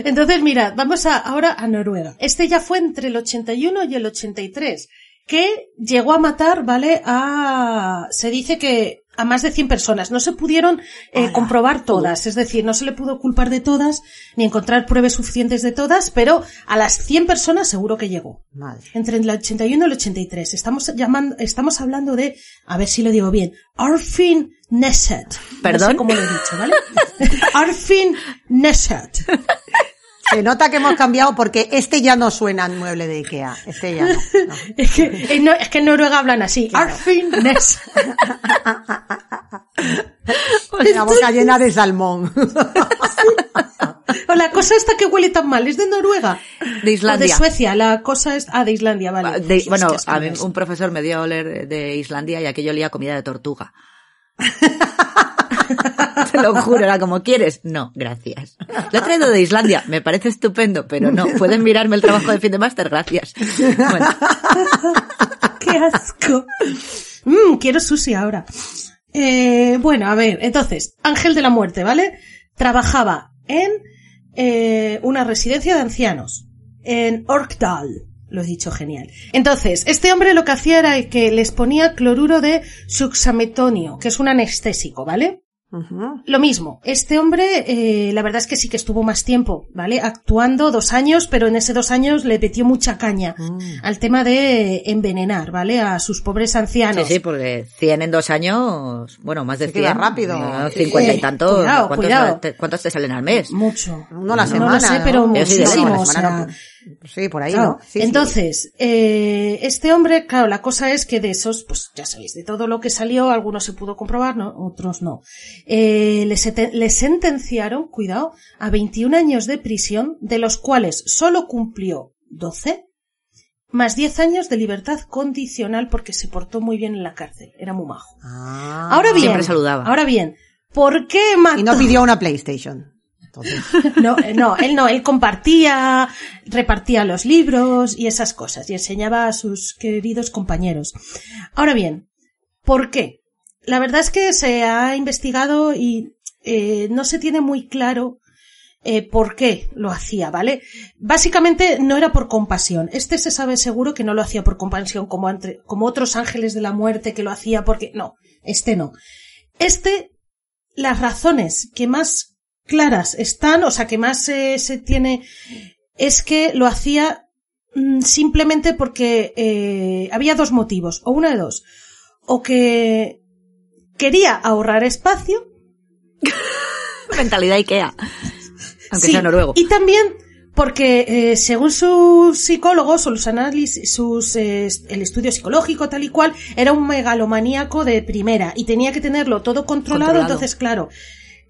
Entonces, mira, vamos a, ahora a Noruega. Este ya fue entre el 81 y el 83, que llegó a matar, ¿vale? A, se dice que a más de 100 personas. No se pudieron eh, comprobar todas, es decir, no se le pudo culpar de todas, ni encontrar pruebas suficientes de todas, pero a las 100 personas seguro que llegó. Madre. Entre el 81 y el 83. Estamos llamando, estamos hablando de, a ver si lo digo bien, Arfin Neset. No ¿Perdón? sé cómo lo he dicho, ¿vale? Arfin Neset. Se nota que hemos cambiado porque este ya no suena en mueble de Ikea. Este ya no. no. Es que, en, Nor- es que en Noruega hablan así. Arfin Neset. La boca llena de salmón. O la cosa esta que huele tan mal, ¿es de Noruega? De Islandia. O de Suecia, la cosa es... Ah, de Islandia, vale. De- Uf, bueno, a mí un profesor me dio a oler de Islandia y aquello olía comida de tortuga. Te lo juro, era como, ¿quieres? No, gracias. Lo he traído de Islandia, me parece estupendo, pero no, pueden mirarme el trabajo de fin de máster, gracias. Bueno, ¡Qué asco! Mmm, quiero sushi ahora. Eh, bueno, a ver, entonces, Ángel de la Muerte, ¿vale? Trabajaba en eh, una residencia de ancianos, en Orkdal. Lo he dicho genial. Entonces, este hombre lo que hacía era que les ponía cloruro de suxametonio, que es un anestésico, ¿vale? Lo mismo, este hombre, eh, la verdad es que sí que estuvo más tiempo, ¿vale? Actuando dos años, pero en ese dos años le metió mucha caña al tema de envenenar, ¿vale? A sus pobres sí, ancianos. sí, porque 100 en dos años, bueno, más de Se queda 100. rápido. no, 50 y tantos. cuidado, ¿cuántos, cuidado. te, cuántos te salen al mes? Mucho. Uno a la No semana. lo sé, pero ¿no? Sí, o sea, no. Sí, por ahí, Claro. ¿no? Sí, sí. Entonces, eh, este hombre, claro, la cosa es que de esos, pues ya sabéis, de todo lo que salió, algunos se pudo comprobar, ¿no? otros no. Eh, le sentenciaron, cuidado, a 21 años de prisión, de los cuales solo cumplió 12, más 10 años de libertad condicional porque se portó muy bien en la cárcel, era muy majo. Ah. Ahora bien, Siempre saludaba. ahora bien, ¿por qué mató? Y no pidió una PlayStation. No, eh, no, él no, él compartía, repartía los libros y esas cosas y enseñaba a sus queridos compañeros. Ahora bien, ¿por qué? La verdad es que se ha investigado y eh, no se tiene muy claro eh, por qué lo hacía, ¿vale? Básicamente no era por compasión. Este se sabe seguro que no lo hacía por compasión como, entre- como otros ángeles de la muerte que lo hacía porque... No, este no. Este, las razones que más claras están, o sea, que más eh, se tiene, es que lo hacía mm, simplemente porque eh, había dos motivos, o una de dos, o que quería ahorrar espacio, Mentalidad Ikea. Aunque sí, sea noruego. y también porque eh, según sus psicólogos, o sus análisis, sus, eh, el estudio psicológico tal y cual, era un megalomaníaco de primera y tenía que tenerlo todo controlado, Controlado. entonces claro,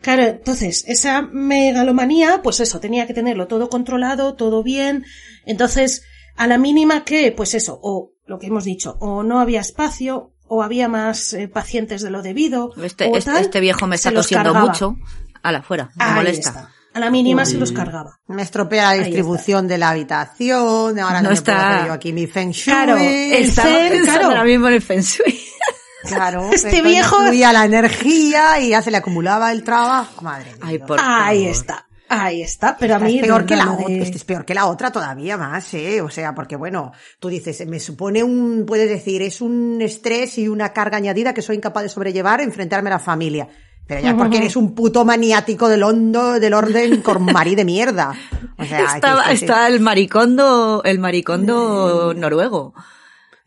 Claro, entonces, esa megalomanía, pues eso, tenía que tenerlo todo controlado, todo bien. Entonces, a la mínima que, pues eso, o lo que hemos dicho, o no había espacio, o había más eh, pacientes de lo debido. Este, o este, tal, este viejo me está tosiendo cargaba. mucho. A la fuera, me Ahí molesta. está. A la mínima se los cargaba. me estropea la distribución de la habitación. Ahora No no, me está- puedo hacer yo aquí mi feng shui. Claro, el pensando claro. ahora mismo en el Feng Shui. Claro, Este viejo- la energía y ya se le acumulaba el trabajo. Madre mía. Ay, por Ahí está. Ahí está. Pero a mí. es peor que la de- este es peor que la otra todavía más, eh, o sea, porque bueno, tú dices, me supone un, puedes decir, es un estrés y una carga añadida que soy incapaz de sobrellevar enfrentarme a la familia. Pero ya porque eres un puto maniático del hondo, del orden con marí de mierda. O sea, que- que- está el maricondo, el maricondo noruego.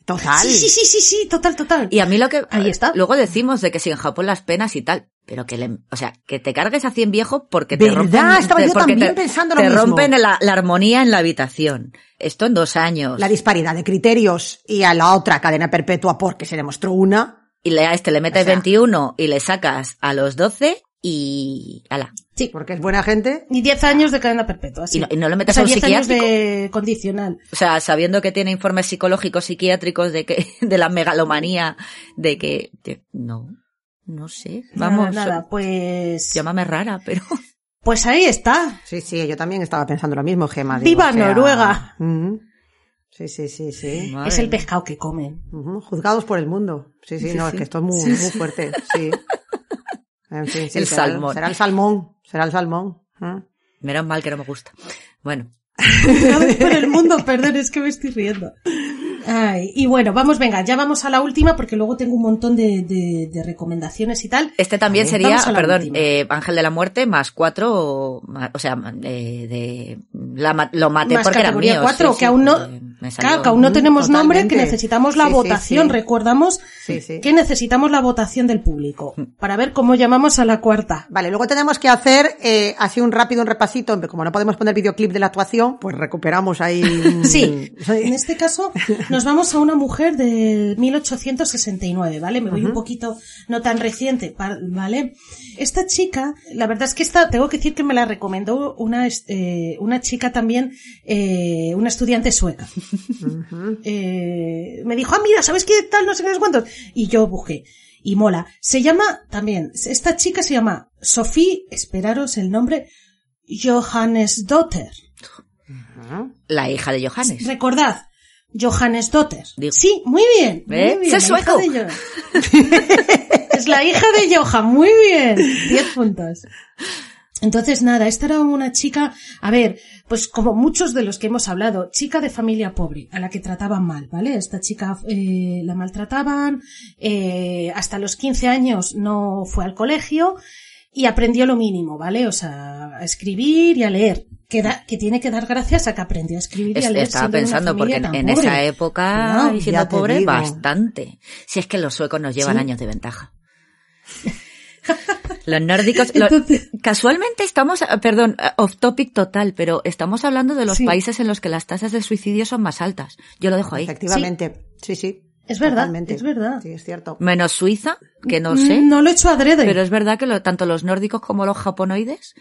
Total. Sí, sí, sí, sí, sí, total, total. Y a mí lo que, Ahí está. luego decimos de que si en Japón las penas y tal, pero que le, o sea, que te cargues a 100 viejo porque te ¿Verdad? rompen, Estaba te- yo porque también te, pensando lo te mismo. rompen la, la armonía en la habitación. Esto en dos años. La disparidad de criterios y a la otra cadena perpetua porque se demostró una. y le, a este le metes O sea- 21 y le sacas a los 12 y, ala. Sí. Porque es buena gente. Ni 10 años de cadena perpetua. sí. Y no- y no le metas o sea, a un 10 años psiquiátrico. de condicional. O sea, sabiendo que tiene informes psicológicos psiquiátricos de que, de la megalomanía, de que, de- no, no sé, vamos, Nada, nada, pues. llámame rara, pero Pues ahí está. Sí, sí, yo también estaba pensando lo mismo, Gema. digo, ¡Viva o sea, Noruega! ujú. Sí, sí, sí, sí. Madre es el pescado que comen. Juzgados por el mundo. Sí, sí, no, es que esto es muy, muy fuerte. Sí. En fin, sí, El será, salmón. Será el salmón. Será el salmón. ¿eh? menos mal que no me gusta. Bueno, por el mundo, perdón, es que me estoy riendo. Ay, y bueno, vamos, venga, ya vamos a la última porque luego tengo un montón de, de- de recomendaciones y tal. este también Vale, sería, perdón, eh, Ángel de la Muerte más cuatro, ma- o sea, eh, de, la, lo maté Más porque era categoría mío. cuatro, sí, que sí, aún no. Claro, que aún no tenemos nombre, que necesitamos la Sí, votación. sí. Recordamos Sí, sí. que necesitamos la votación del público para ver cómo llamamos a la cuarta. Vale, luego tenemos que hacer eh, así un rápido un repasito, como no podemos poner videoclip de la actuación, pues recuperamos ahí. Sí, en este caso nos vamos a una mujer del 1869, ¿vale? Me voy un poquito no tan reciente, ¿vale? Esta chica, la verdad es que esta, tengo que decir que me la recomendó una, es- eh, una chica también, eh, una estudiante sueca. Eh, me dijo, ah, mira, ¿sabes qué tal? No sé qué, sé cuántos. Y yo busqué. Y mola. Se llama también, esta chica se llama Sophie, esperaros el nombre, Johannes Dotter. La hija de Johannes. Recordad, Johannes Dotter. Sí, muy bien. muy ¿Eh? bien, ¡Sé la hija sueco! de es la hija de Johan, muy bien. Diez puntos. Entonces, nada, esta era una chica, a ver, pues como muchos de los que hemos hablado, chica de familia pobre, a la que trataban mal, ¿vale? Esta chica eh, la maltrataban, eh, hasta los 15 años no fue al colegio y aprendió lo mínimo, ¿vale? O sea, a escribir y a leer. Que, da- que tiene que dar gracias a que aprendió a escribir y a leer. estaba pensando, porque en, en esa época, No, y siendo pobre, digo. bastante. Si es que los suecos nos llevan Sí. años de ventaja. Los nórdicos, lo- Entonces- casualmente estamos, eh, perdón, eh, off topic total, pero estamos hablando de los Sí. países en los que las tasas de suicidio son más altas. Yo lo dejo ahí. Efectivamente. Sí, sí. Es verdad, Totalmente. es verdad. Sí, es cierto. Menos Suiza, que no sé, Mm, No lo he hecho adrede. pero es verdad que lo- tanto los nórdicos como los japonoides.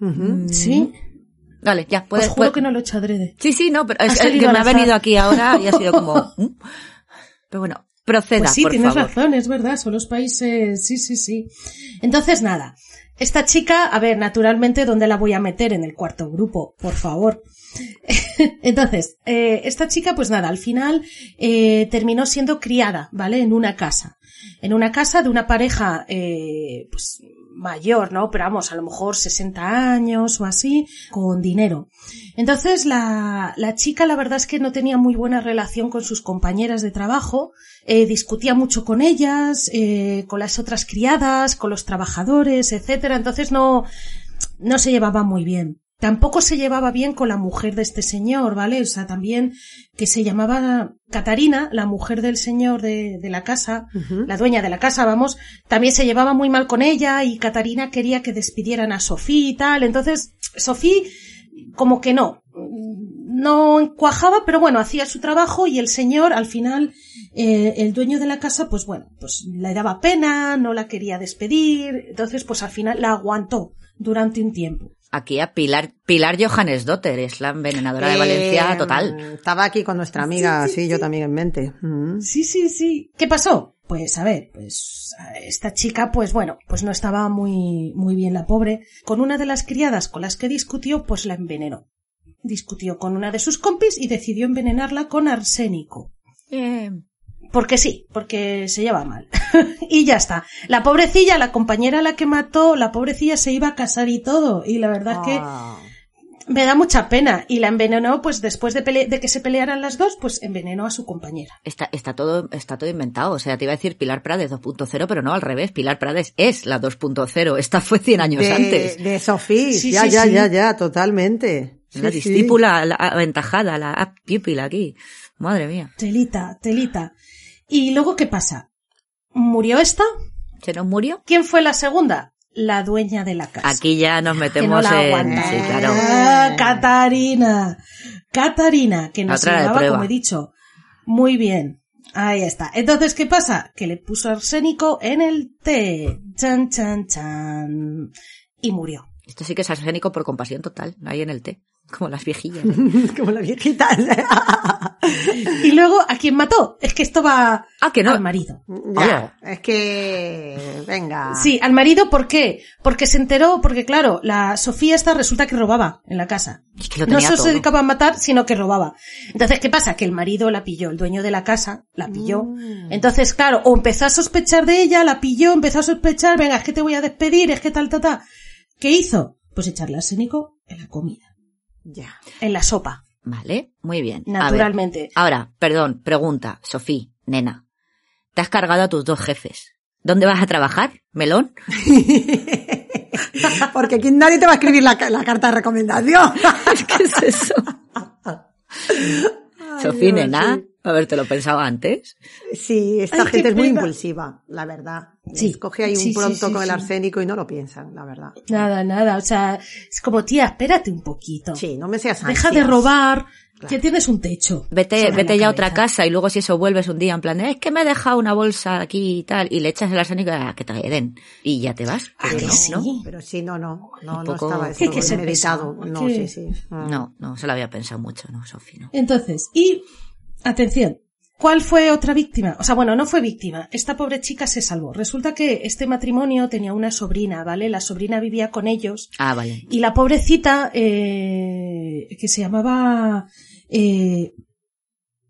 Ujú. Sí, Vale, ya, os puedes. juro puedes- que no lo he hecho adrede. Sí, sí, no, pero es, es que me ha venido aquí ahora y ha sido como. ¿mm? Pero bueno, proceda, Pues sí, por tienes favor. razón, es verdad, son los países, sí, sí, sí. Entonces, nada, esta chica, a ver, naturalmente, ¿dónde la voy a meter? En el cuarto grupo, por favor. Entonces, eh, esta chica, pues nada, al final eh, terminó siendo criada, ¿vale? En una casa. En una casa de una pareja, eh, pues mayor, ¿no? Pero vamos, a lo mejor 60 años o así, con dinero. Entonces la, la chica la verdad es que no tenía muy buena relación con sus compañeras de trabajo, eh, discutía mucho con ellas, eh, con las otras criadas, con los trabajadores, etcétera. Entonces no, no se llevaba muy bien. Tampoco se llevaba bien con la mujer de este señor, ¿vale? O sea, también que se llamaba Catarina, la mujer del señor de, de la casa, la dueña de la casa, vamos, también se llevaba muy mal con ella y Catarina quería que despidieran a Sofía y tal. Entonces, Sofía, como que no, no encuajaba, pero bueno, hacía su trabajo y el señor, al final, eh, el dueño de la casa, pues bueno, pues le daba pena, no la quería despedir, entonces pues al final la aguantó durante un tiempo. Aquí a Pilar, Pilar Johannes Dotter, es la envenenadora de Valencia Eh, total. Estaba aquí con nuestra amiga, sí, yo también en mente. Mm. Sí, sí, sí. ¿Qué pasó? Pues a ver, pues esta chica, pues bueno, pues no estaba muy, muy bien la pobre. Con una de las criadas con las que discutió, pues la envenenó. Discutió con una de sus compis y decidió envenenarla con arsénico. Bien. Porque sí, porque se lleva mal. y ya está. La pobrecilla, la compañera a la que mató, la pobrecilla se iba a casar y todo. Y la verdad es que Ah. me da mucha pena. Y la envenenó, pues después de, pele- de que se pelearan las dos, pues envenenó a su compañera. Está, está todo, está todo inventado. O sea, te iba a decir Pilar Prades 2.0, pero no al revés. Pilar Prades es la 2.0. Esta fue 100 años de, antes. de Sofía, Sí, ya, sí, ya, sí. ya, ya, totalmente. la discípula, la aventajada, la up pupil aquí. Madre mía. Telita, telita. ¿Y luego qué pasa? ¿Murió esta? ¿Se nos murió? ¿Quién fue la segunda? La dueña de la casa. Aquí ya nos que no metemos la en... Sí, claro. Ah, Catarina. Catarina, que nos prueba. como he dicho, muy bien. Ahí está. Entonces, ¿qué pasa? Que le puso arsénico en el té. Chan, chan, chan. Y murió. Esto sí que es arsénico por compasión total, ahí en el té. Como las viejillas. Como la viejita. Y luego, ¿a quién mató? Es que esto va Ah, que no. al marido. ya, es que, venga. Sí, al marido, ¿por qué? Porque se enteró, porque claro, la Sofía esta resulta que robaba en la casa. Es que lo No solo todo. se dedicaba a matar, sino que robaba. Entonces, ¿qué pasa? Que el marido la pilló, el dueño de la casa la pilló. Mm. Entonces, claro, o empezó a sospechar de ella, la pilló, empezó a sospechar, venga, es que te voy a despedir, es que tal, tal, tal. ¿Qué hizo? Pues echarle arsénico en la comida, Ya. en la sopa, Vale, muy bien. Naturalmente. Ahora, perdón, pregunta, Sofía, nena. Te has cargado a tus dos jefes. ¿Dónde vas a trabajar? ¿Melón? Porque aquí nadie te va a escribir la, la carta de recomendación. ¿Qué es eso? Sofía, nena, sí. Habértelo pensado antes. Sí, esta Ay, qué gente es muy pena. impulsiva, la verdad. Sí. Coge ahí un Sí, sí, pronto sí, con el arsénico y no lo piensan, la verdad. Nada, nada. O sea, es como, tía, espérate un poquito. Sí, no me seas Deja ansias. de robar, Claro. que tienes un techo. Vete, sobre vete ya a otra casa y luego si eso vuelves un día en plan, de, es que me he dejado una bolsa aquí y tal, y le echas el arsénico a que te den y ya te vas. Ah, Pero que no, sí. ¿no? Pero sí, no, no, no, Un no poco- estaba eso que ser meditado. No, que- sí, sí. Mm. No, no, se lo había pensado mucho, no, Sofía, no. Entonces, y, atención, ¿cuál fue otra víctima? O sea, bueno, no fue víctima. Esta pobre chica se salvó. Resulta que este matrimonio tenía una sobrina, ¿vale? La sobrina vivía con ellos Ah, vale. y la pobrecita, eh, que se llamaba, eh,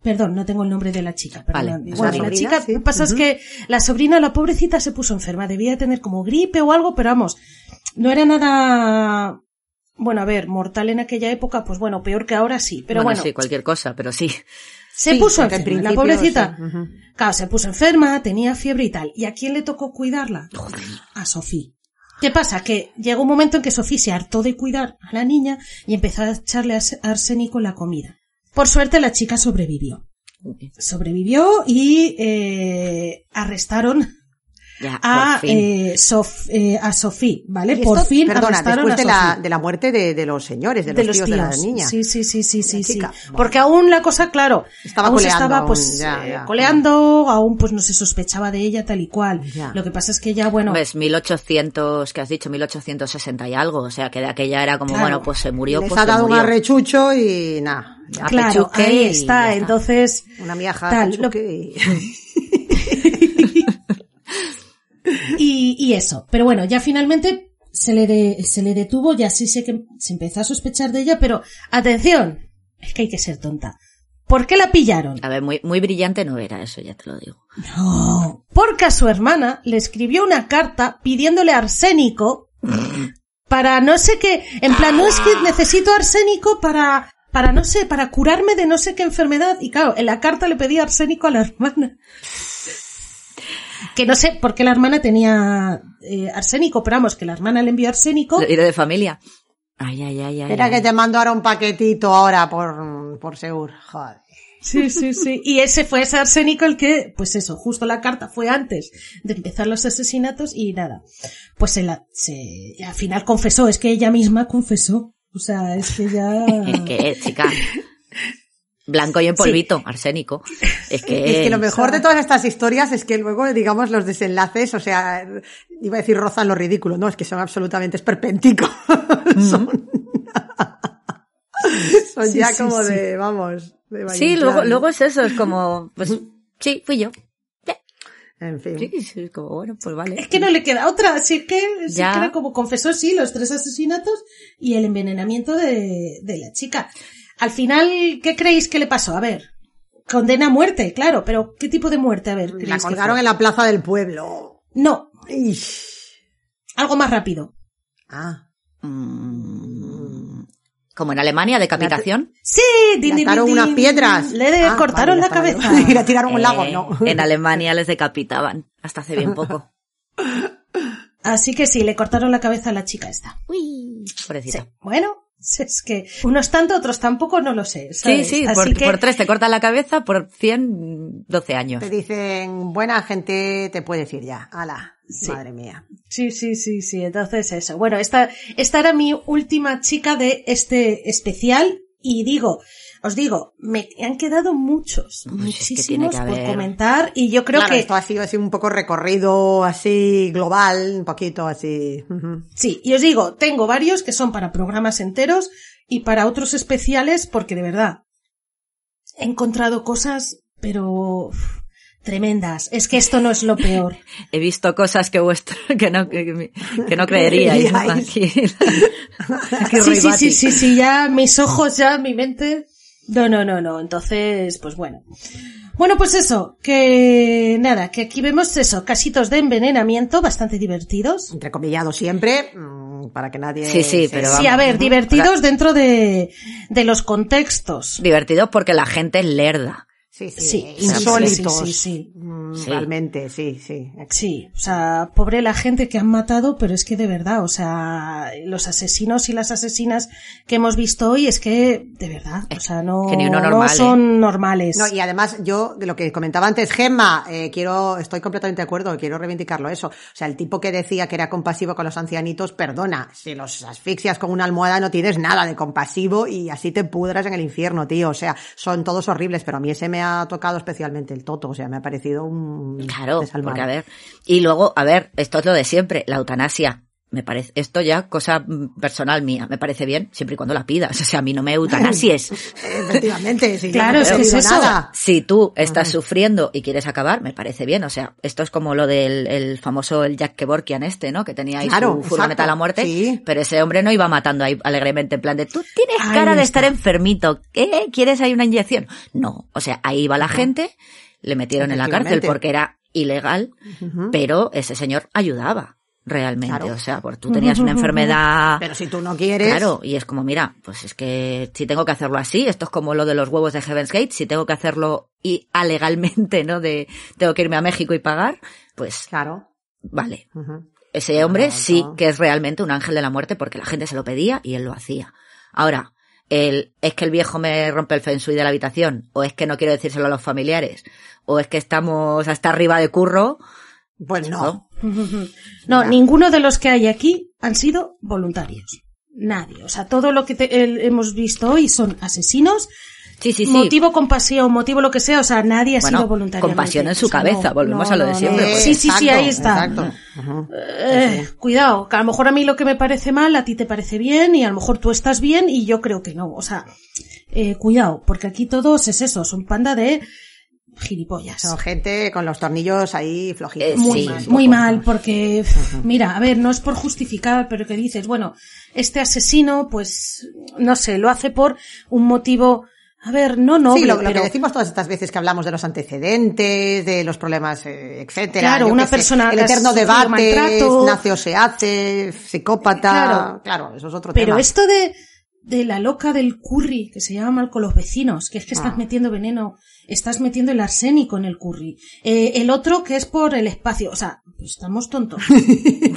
perdón, no tengo el nombre de la chica, perdón. Vale, Bueno, la chica, sí. pasa es que la sobrina, la pobrecita, se puso enferma. Debía tener como gripe o algo, pero vamos, no era nada, bueno, a ver, mortal en aquella época, pues bueno, peor que ahora sí. Pero bueno, sí, cualquier cosa, pero sí. Se Sí, puso enferma, la pobrecita. sí. Claro, se puso enferma, tenía fiebre y tal. ¿Y a quién le tocó cuidarla? A Sofía. ¿Qué pasa? Que llegó un momento en que Sofía se hartó de cuidar a la niña y empezó a echarle ars- arsénico en la comida. Por suerte la chica sobrevivió. Sobrevivió y eh, arrestaron Ya, a, eh, Sof- eh, a Sofía, ¿vale? Por fin perdona, arrestaron después a de la, de la muerte de, de los señores, de, de los los tíos, de la tíos. niña. Sí, sí, sí, sí, sí, sí. Porque aún la cosa, claro, Estaba aún se coleando, estaba aún, pues ya, eh, ya. coleando, aún pues no se sospechaba de ella tal y cual. Ya. Lo que pasa es que ya, bueno, Ves, 1800, que has dicho, 1860 y algo, o sea, que de aquella era como, Claro. bueno, pues se murió, Les pues ha se dado un arrechucho y nada. claro, ahí está. Entonces, Una miaja Tal, y, y eso. Pero bueno, ya finalmente se le, de- se le detuvo, ya sí sé que se empezó a sospechar de ella, pero atención, es que hay que ser tonta. ¿Por qué la pillaron? A ver, muy, muy brillante no era eso, ya te lo digo. No, porque a su hermana le escribió una carta pidiéndole arsénico para no sé qué, en plan, no es que necesito arsénico para, para no sé, para curarme de no sé qué enfermedad. Y claro, en la carta le pedía arsénico a la hermana. Que no sé por qué la hermana tenía eh, arsénico, pero vamos, que la hermana le envió arsénico. Diré de familia. Ay, ay, ay, ay. Espera ay. que te mando ahora un paquetito ahora por, por seguro. Joder. Sí, sí, sí. Y ese fue ese arsénico el que, pues eso, justo la carta fue antes de empezar los asesinatos y nada. Pues se la, se, al final confesó, es que ella misma confesó. O sea, es que ya... Es que, chica. Blanco y en polvito, arsénico. Es que. Es que lo mejor de todas estas historias es que luego, digamos, los desenlaces, o sea, iba a decir rozan lo ridículo, no, es que son absolutamente esperpénticos. son son Sí, ya sí, como sí. de, vamos, de Sí, luego, luego es eso, es como, pues, sí, fui yo. En fin. Sí, sí, es como, bueno, pues vale. Es que no le queda otra, así que, sí Ya. que era como confesó, sí, los tres asesinatos y el envenenamiento de, de la chica. Al final, ¿qué creéis que le pasó? A ver, condena a muerte, claro, pero ¿qué tipo de muerte? A ver, La ¿creéis que colgaron en la plaza del pueblo. No, Ish. algo más rápido. Ah. Mm, como en Alemania, decapitación. Sí, din, Le din, din, unas piedras. Le Ah, cortaron vale, la cabeza. Y la tiraron un lago, Eh, no. En Alemania les decapitaban, hasta hace bien poco. Así que sí, le cortaron la cabeza a la chica esta. Uy, Sí. Bueno, es que unos tanto, otros tampoco, no lo sé. Sí, ¿sabes? sí, Así por, que- por tres te cortan la cabeza, por cien, doce años. Te dicen, buena gente, te puedes ir ya. Ala. Sí. Madre mía. Sí, sí, sí, sí. Entonces eso. Bueno, esta, esta era mi última chica de este especial y digo, os digo, me han quedado muchos, Pues es que tiene muchísimos que por comentar y yo creo claro, que esto ha sido así un poco recorrido así global, un poquito así. Sí. Y os digo, tengo varios que son para programas enteros y para otros especiales porque de verdad he encontrado cosas, pero tremendas. Es que esto no es lo peor. He visto cosas que vuestro, que no, que, que no creeríais. sí, sí, sí, sí, sí, ya mis ojos, ya mi mente. No, no, no, no. Entonces, pues bueno. Bueno, pues eso, que nada, que aquí vemos eso, casitos de envenenamiento bastante divertidos. Entrecomillado siempre, mm, para que nadie... Sí, sí, se- pero Sí, vamos. a ver, divertidos dentro de, de los contextos. Divertido porque la gente es lerda. Sí, sí, Sí, sí, insólitos. sí, sí, sí. Mm. Realmente, sí, sí. Sí, o sea, pobre la gente que han matado, pero es que de verdad, o sea, los asesinos y las asesinas que hemos visto hoy es que, de verdad, o sea, no, uno no normal, ¿eh? son normales. No, y además, yo, de lo que comentaba antes, Gemma, eh, quiero, estoy completamente de acuerdo, quiero reivindicarlo eso. O sea, el tipo que decía que era compasivo con los ancianitos, perdona, si los asfixias con una almohada no tienes nada de compasivo y así te pudras en el infierno, tío. O sea, son todos horribles, pero a mí ese me ha tocado especialmente el toto, o sea, me ha parecido un Claro, porque a ver. Y luego, a ver, esto es lo de siempre, la eutanasia. Me parece, esto ya, cosa mm, personal mía, me parece bien, siempre y cuando la pidas. O sea, a mí no me eutanasies. Efectivamente, sí. Claro, no es que es eso. nada. Si tú estás sufriendo y quieres acabar, me parece bien. O sea, esto es como lo del el famoso el Jack Kevorkian este, ¿no? Que tenía ahí Claro, su furgoneta a la muerte. sí. Pero ese hombre no iba matando ahí alegremente en plan de, tú tienes Ahí cara de está. estar enfermito. ¿Qué? ¿Quieres ahí una inyección? No. O sea, ahí iba la gente, le metieron en la cárcel porque era ilegal, pero ese señor ayudaba realmente. Claro. O sea, porque tú tenías una enfermedad. Pero si tú no quieres. Claro, y es como, mira, pues es que si tengo que hacerlo así, esto es como lo de los huevos de Heaven's Gate, si tengo que hacerlo y alegalmente, ¿no? De tengo que irme a México y pagar, pues Claro. vale. Ese hombre sí no. que es realmente un ángel de la muerte porque la gente se lo pedía y él lo hacía. Ahora, el, es que el viejo me rompe el feng shui de la habitación, o es que no quiero decírselo a los familiares, o es que estamos hasta arriba de curro, Pues no. No, Ya. ninguno de los que hay aquí han sido voluntarios. Nadie. O sea, todo lo que te- el- hemos visto hoy son asesinos, Sí, sí, sí. motivo compasión, motivo lo que sea, o sea, nadie ha Bueno, sido voluntario. compasión en su cabeza, volvemos a lo de siempre, pues. Sí, sí, sí, ahí está. Exacto. Eh, cuidado, que a lo mejor a mí lo que me parece mal, a ti te parece bien, y a lo mejor tú estás bien, y yo creo que no. O sea, eh, cuidado, porque aquí todos es eso, son panda de gilipollas. Son gente con los tornillos ahí flojitos. Eh, Muy sí, mal, muy mal, porque, mira, a ver, no es por justificar, pero que dices, bueno, este asesino, pues, no sé, lo hace por un motivo, a ver, no noble, sí, lo, lo pero, que decimos todas estas veces que hablamos de los antecedentes, de los problemas, eh, etcétera. Claro, yo una sé, persona El eterno debate, maltrato. nace o se hace, psicópata. Claro. Claro, eso es otro pero tema. esto de, de la loca del curry, que se llama mal con los vecinos, que es que estás Ah. metiendo veneno, estás metiendo el arsénico en el curry. Eh, el otro que es por el espacio, o sea, pues estamos tontos.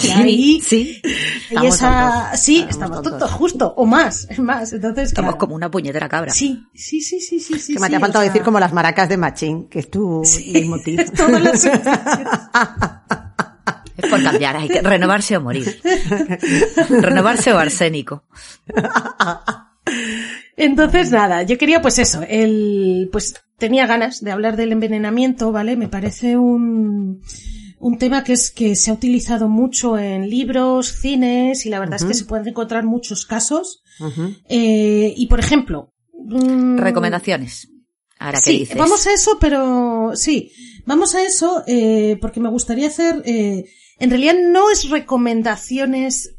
Y ahí, Sí. y Estamos esa, tontos, sí, estamos estamos tontos. tontos, justo, o más, es más, entonces, claro. como una puñetera cabra. Sí, sí, sí, sí, sí, sí. que me sí, te ha faltado sea, decir como las maracas de Machín, que es tu leitmotiv. todas las- Es por cambiar, hay que renovarse o morir. renovarse o arsénico. Entonces, nada, yo quería pues eso, el, pues tenía ganas de hablar del envenenamiento, ¿vale? Me parece un, un tema que es que se ha utilizado mucho en libros, cines, y la verdad es que se pueden encontrar muchos casos. Eh, y por ejemplo, mm, Recomendaciones. Ahora, ¿qué sí, dices? vamos a eso, pero sí, vamos a eso eh, porque me gustaría hacer, eh, en realidad no es recomendaciones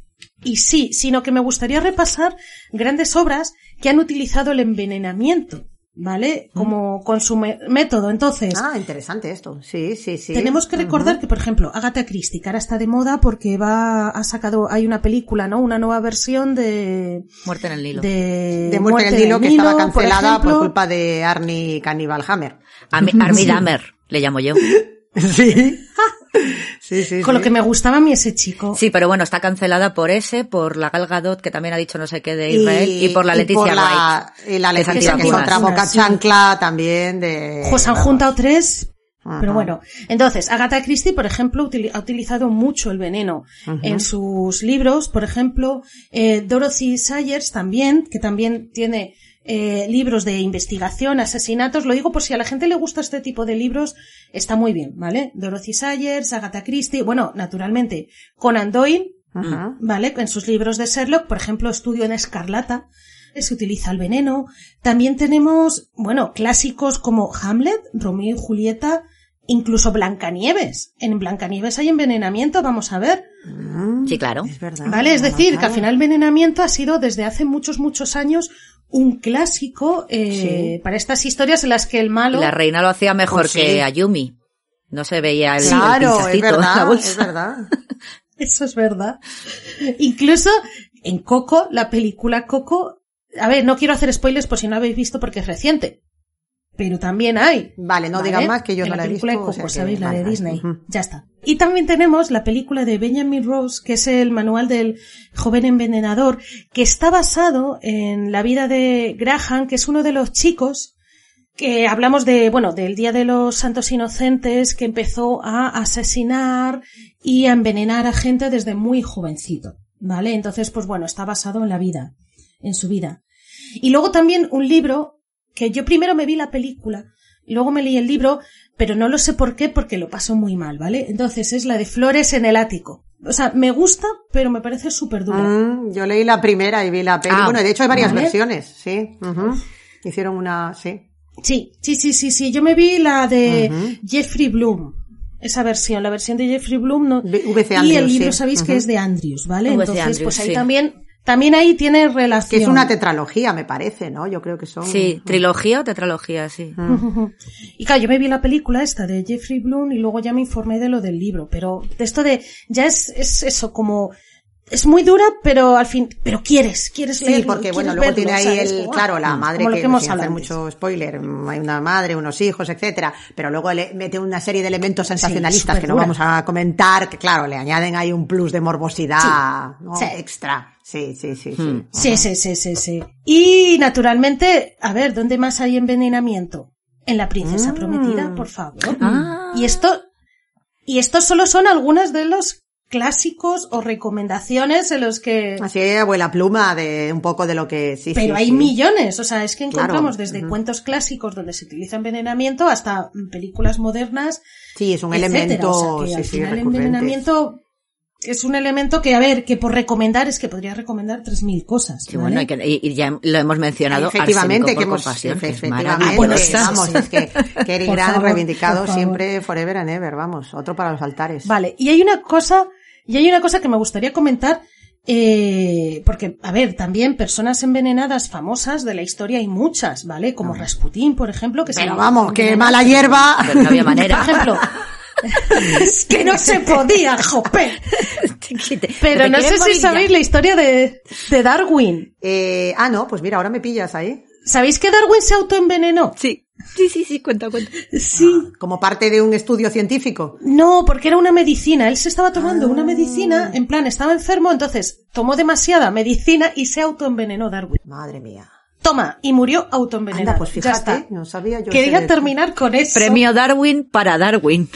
y sí, sino que me gustaría repasar grandes obras que han utilizado el envenenamiento, ¿vale? Como con su método. Entonces, Ah, interesante esto. Sí, sí, sí. tenemos que recordar que, por ejemplo, Agatha Christie, que ahora está de moda porque va, ha sacado, hay una película, ¿no? Una nueva versión de, Muerte en el Nilo. de, de Muerte en el Nilo, que estaba cancelada por, culpa de Arnie Cannibal Hammer. Armie Dahmer, le llamo yo. Sí. sí, sí. Con lo que me gustaba a mí ese chico. Sí, pero bueno, está cancelada por ese, por la Gal Gadot, que también ha dicho no sé qué de Israel, y, por la y Leticia por la, Wright. Y la Leticia, que es otra boca Sí. chancla también de... Ojos han vamos. juntado tres. Ajá. Pero bueno, entonces, Agatha Christie, por ejemplo, ha utilizado mucho el veneno en sus libros. Por ejemplo, eh, Dorothy Sayers también, que también tiene eh, libros de investigación, asesinatos. Lo digo por si a la gente le gusta este tipo de libros, está muy bien, ¿vale? Dorothy Sayers, Agatha Christie, bueno, naturalmente, Conan Doyle, Ajá. ¿vale? En sus libros de Sherlock, por ejemplo, Estudio en Escarlata, se utiliza el veneno. También tenemos, bueno, clásicos como Hamlet, Romeo y Julieta, incluso Blancanieves. En Blancanieves hay envenenamiento, vamos a ver. Mm, Sí, claro. Es verdad. ¿Vale? Es decir, que al final el envenenamiento ha sido desde hace muchos, muchos años un clásico eh, Sí. para estas historias en las que el malo... La reina lo hacía mejor Pues sí. que Ayumi. No se veía el, el Claro, es en la bolsa. es verdad. Eso es verdad. Incluso en Coco, la película Coco, a ver, no quiero hacer spoilers por si no habéis visto porque es reciente. Pero también hay. Vale, no digan más, que yo no la he película de visto, o sea Coco, ¿sabéis? La vale, de vale. Disney. Ya está. Y también tenemos la película de Benjamin Rose, que es el manual del joven envenenador, que está basado en la vida de Graham, que es uno de los chicos que hablamos de, bueno, del Día de los Santos Inocentes, que empezó a asesinar y a envenenar a gente desde muy jovencito, ¿vale? Entonces, pues bueno, está basado en la vida, en su vida. Y luego también un libro que yo primero me vi la película, y luego me leí el libro, pero no lo sé por qué, porque lo paso muy mal, ¿vale? Entonces es la de Flores en el ático. O sea, me gusta, pero me parece súper dura. Mm, yo leí la primera y vi la peli. Ah, bueno, de hecho hay varias vale. versiones, sí. Hicieron una, sí. Sí, sí, sí, sí, sí. Yo me vi la de. Jeffrey Bloom. Esa versión, la versión de Jeffrey Bloom no. VC y Andrews, el libro sí. sabéis que es de Andrews, ¿vale? VC Entonces, Andrews, pues ahí sí. también, también ahí tiene relación. Que es una tetralogía, me parece, ¿no? Yo creo que son. Sí, trilogía o tetralogía, sí. Y claro, yo me vi la película esta de Jeffrey Bloom y luego ya me informé de lo del libro, pero de esto de, ya es, es eso, como, es muy dura, pero al fin, pero quieres, quieres Sí, leerlo, porque bueno, luego verlo, tiene ahí ¿sabes? el, claro, ah, la madre como lo que, que hemos sin hacer mucho spoiler, hay una madre, unos hijos, etcétera, pero luego le mete una serie de elementos sensacionalistas que no vamos a comentar, que claro, le añaden ahí un plus de morbosidad, ¿no? sí. extra. Sí, sí, sí, sí. Hmm. Sí, sí, sí, sí, sí. Y naturalmente, a ver, ¿dónde más hay envenenamiento? En la princesa Mm. prometida, por favor. Ah. Y esto, y estos solo son algunas de los clásicos o recomendaciones en los que Así abuela pluma de un poco de lo que sí, Pero sí, hay sí. millones, o sea, es que Claro, encontramos desde cuentos clásicos donde se utiliza envenenamiento hasta películas modernas. Sí, es un etcétera. elemento, O sea, que sí, al final el envenenamiento es un elemento que, a ver, que por recomendar es que podría recomendar 3.000 cosas. Sí, ¿vale? bueno, y, que- y- y ya lo hemos mencionado. Efectivamente, que hemos, compasión, que es efectivamente, bueno, sí, vamos, es que Por Grant reivindicado siempre forever and ever, vamos, otro para los altares. Vale, y hay una cosa, y hay una cosa que me gustaría comentar, eh, porque, a ver, también personas envenenadas famosas de la historia hay muchas, ¿vale? Como Rasputín, por ejemplo, que se Pero vamos, que mala hierba. Pero no había manera. Por ejemplo, que no se podía, jope. Pero ¿Te no sé si ya? sabéis la historia de, de Darwin. Eh, ah, no, pues mira, ahora me pillas ahí. ¿Sabéis que Darwin se autoenvenenó? Sí, sí, sí, sí, cuenta, cuenta. Sí. Como parte de un estudio científico. No, porque era una medicina. Él se estaba tomando una medicina, en plan, estaba enfermo, entonces tomó demasiada medicina y se autoenvenenó Darwin. Madre mía. Toma, y murió autoenvenenado. Anda, pues Ya fíjate, está. no sabía yo. Quería terminar con eso. Premio Darwin para Darwin.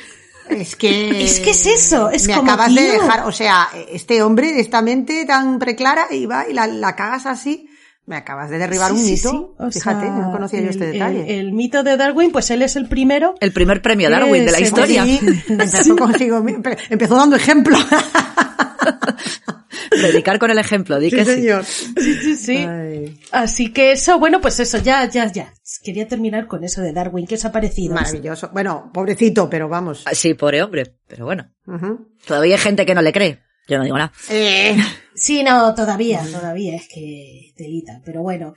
Es que... Es que es eso, es me como, acabas de dejar, o sea, este hombre, esta mente tan preclara, y va y la, la cagas así. Me acabas de derribar Sí, un sí, mito. sí. Fíjate, sea, no conocía yo el- este el- detalle. El, mito de Darwin, pues él es el primero. El primer premio Darwin de la Sí, historia. Sí, empezó consigo, empezó dando ejemplo. Predicar con el ejemplo, di que sí. Sí, sí, sí. Ay, Así que eso, bueno, pues eso, ya, ya, ya. Quería terminar con eso de Darwin. ¿Qué os ha parecido? maravilloso. Bueno, pobrecito, pero vamos. Ah, Sí, pobre hombre, pero bueno. Todavía hay gente que no le cree. Yo no digo nada. Eh, Sí, no, todavía, todavía es que delita. Pero bueno,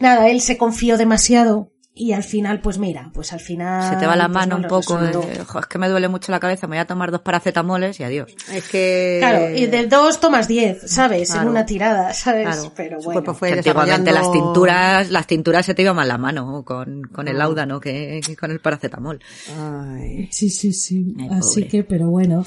nada, él se confió demasiado y al final, pues mira, pues al final. Se te va la pues mano no un poco. eh, jo, es que me duele mucho la cabeza. Me voy a tomar dos paracetamoles y adiós. es que... Claro, y de dos tomas diez, ¿sabes? Claro. En una tirada, ¿sabes? Claro, Pero bueno. fue Que antiguamente desarrollando- las tinturas, las tinturas se te iban más la mano con, con Ah. el láudano que, que con el paracetamol. Ay. Sí, sí, sí. Ay, Así que, pero bueno.